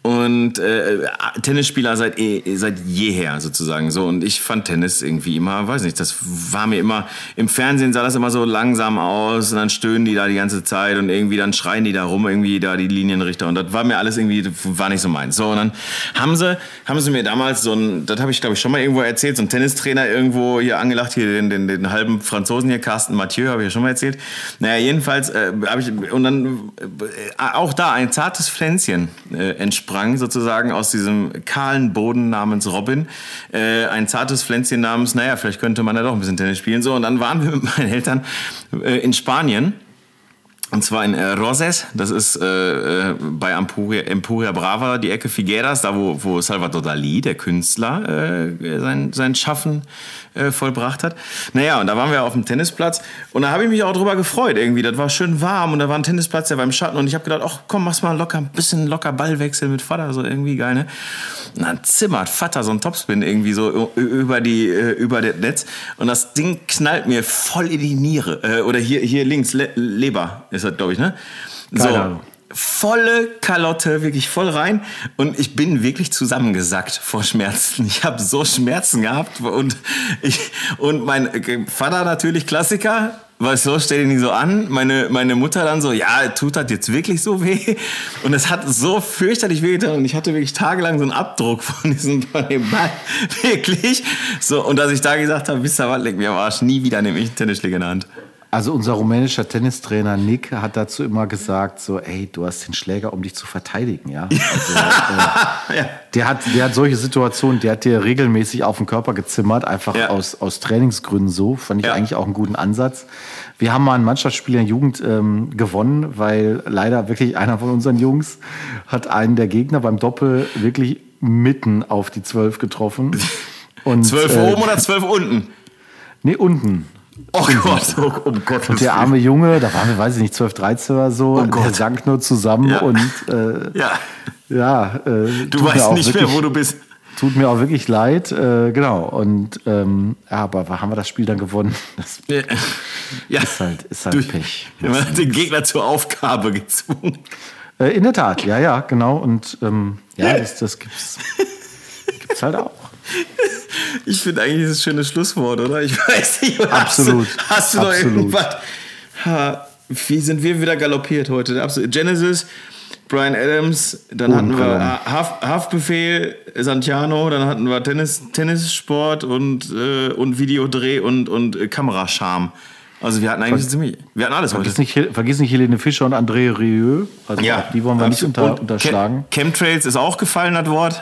Und äh, Tennisspieler seit, eh, seit jeher sozusagen so und ich fand Tennis irgendwie immer, weiß nicht, das war mir immer im Fernsehen sah das immer so langsam aus und dann stöhnen die da die ganze Zeit und irgendwie dann schreien die da rum irgendwie da die Linienrichter und das war mir alles irgendwie war nicht so meins. So und dann haben sie haben sie mir damals so ein, das habe ich glaube ich schon mal irgendwo erzählt, so ein Tennistrainer irgendwo hier angelacht hier den, den, den halben Franzosen hier Carsten Mathieu habe ich ja schon mal erzählt. Naja jedenfalls äh, habe ich und dann äh, auch da ein zartes Pflänzchen äh, entsprungen sprang sozusagen aus diesem kahlen Boden namens Robin. Äh, ein zartes Pflänzchen namens, naja, vielleicht könnte man ja doch ein bisschen Tennis spielen. So, und dann waren wir mit meinen Eltern äh, in Spanien. Und zwar in äh, Roses, das ist äh, äh, bei Empuria, Empuria Brava, die Ecke Figueras, da wo, wo Salvador Dali, der Künstler, äh, sein, sein Schaffen äh, vollbracht hat. Naja, und da waren wir auf dem Tennisplatz und da habe ich mich auch drüber gefreut irgendwie. Das war schön warm und da war ein Tennisplatz, der war im Schatten und ich habe gedacht, ach komm, mach's mal locker, ein bisschen locker Ballwechsel mit Vater, so irgendwie geil, ne? Und dann zimmert Vater so ein Topspin irgendwie so über, die, äh, über das Netz und das Ding knallt mir voll in die Niere. Oder hier, hier links, Le Leber ist das, glaube ich, ne? Keine Ahnung volle Kalotte, wirklich voll rein. Und ich bin wirklich zusammengesackt vor Schmerzen. Ich habe so Schmerzen gehabt. Und, ich, und mein Vater natürlich Klassiker. Weißt du, stell ihn nicht so an. Meine, meine Mutter dann so, ja, tut das jetzt wirklich so weh? Und es hat so fürchterlich weh getan. Und ich hatte wirklich tagelang so einen Abdruck von diesem von dem Ball. Wirklich. So, und dass ich da gesagt habe, wisst ihr was, leg mir am Arsch, nie wieder nehme ich einen Tennisschläger in der Hand. Also unser rumänischer Tennistrainer Nick hat dazu immer gesagt, so, ey, du hast den Schläger, um dich zu verteidigen, ja. Also, äh, ja. Der, hat, der hat solche Situationen, der hat dir regelmäßig auf den Körper gezimmert, einfach ja. aus, aus Trainingsgründen so. Fand ich ja. eigentlich auch einen guten Ansatz. Wir haben mal ein Mannschaftsspiel in der Jugend ähm, gewonnen, weil leider wirklich einer von unseren Jungs hat einen der Gegner beim Doppel wirklich mitten auf die Zwölf getroffen. Und, zwölf äh, oben oder zwölf unten? Nee, unten. Oh Gott, oh, um Gott. Und der arme Junge, da waren wir, weiß ich nicht, 12, 13 oder so, oh der sank nur zusammen ja. und äh, ja, ja äh, du weißt nicht wirklich, mehr, wo du bist. Tut mir auch wirklich leid, äh, genau. Und ähm, ja, aber haben wir das Spiel dann gewonnen? Das ja. ist halt, ist halt Durch, Pech. Wir haben den Gegner zur Aufgabe gezwungen. Äh, in der Tat, ja, ja, genau. Und ähm, ja, das, das gibt's, gibt's halt auch. Ich finde eigentlich das ein schönes Schlusswort, oder? Ich weiß nicht. Oder Absolut. Hast du, hast du noch irgendwas? Ha, wie sind wir wieder galoppiert heute? Genesis, Brian Adams, dann hatten wir Haft, Haftbefehl, Santiano, dann hatten wir Tennis, Tennissport und, äh, und Videodreh und, und äh, Kamerascham. Also wir hatten eigentlich Ver ziemlich, wir hatten alles vergiss heute. Nicht, vergiss nicht Helene Fischer und André Rieu. Also ja, die wollen wir nicht unter, unterschlagen. Chemtrails ist auch gefallen, das Wort.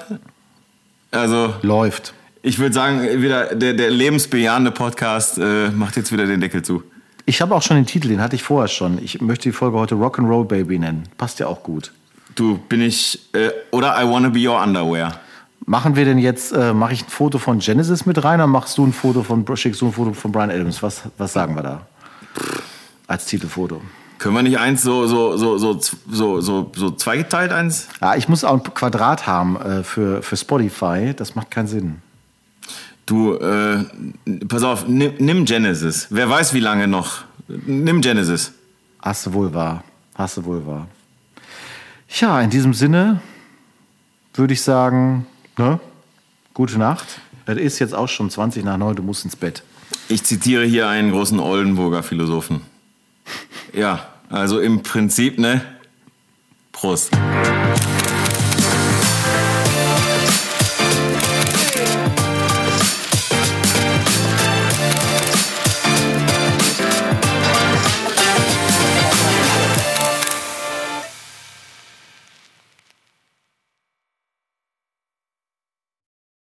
Also läuft. Ich würde sagen, wieder der, der lebensbejahende Podcast äh, macht jetzt wieder den Deckel zu. Ich habe auch schon den Titel, den hatte ich vorher schon. Ich möchte die Folge heute Rock'n'Roll Baby nennen. Passt ja auch gut. Du, bin ich. Äh, oder I Wanna Be Your Underwear. Machen wir denn jetzt, äh, mache ich ein Foto von Genesis mit rein oder machst du ein Foto von, schickst du ein Foto von Brian Adams? Was, was sagen wir da? Als Titelfoto. Können wir nicht eins so, so, so, so, so, so, so zweigeteilt eins? Ja, ich muss auch ein Quadrat haben äh, für, für Spotify. Das macht keinen Sinn. Du, äh, pass auf, nimm, nimm, Genesis. Wer weiß, wie lange noch. Nimm Genesis. Hast du wohl wahr. Hast du wohl wahr. Ja, in diesem Sinne würde ich sagen, ne? gute Nacht. Es ist jetzt auch schon 20 nach 9, du musst ins Bett. Ich zitiere hier einen großen Oldenburger Philosophen. Ja, also im Prinzip, ne? Prost.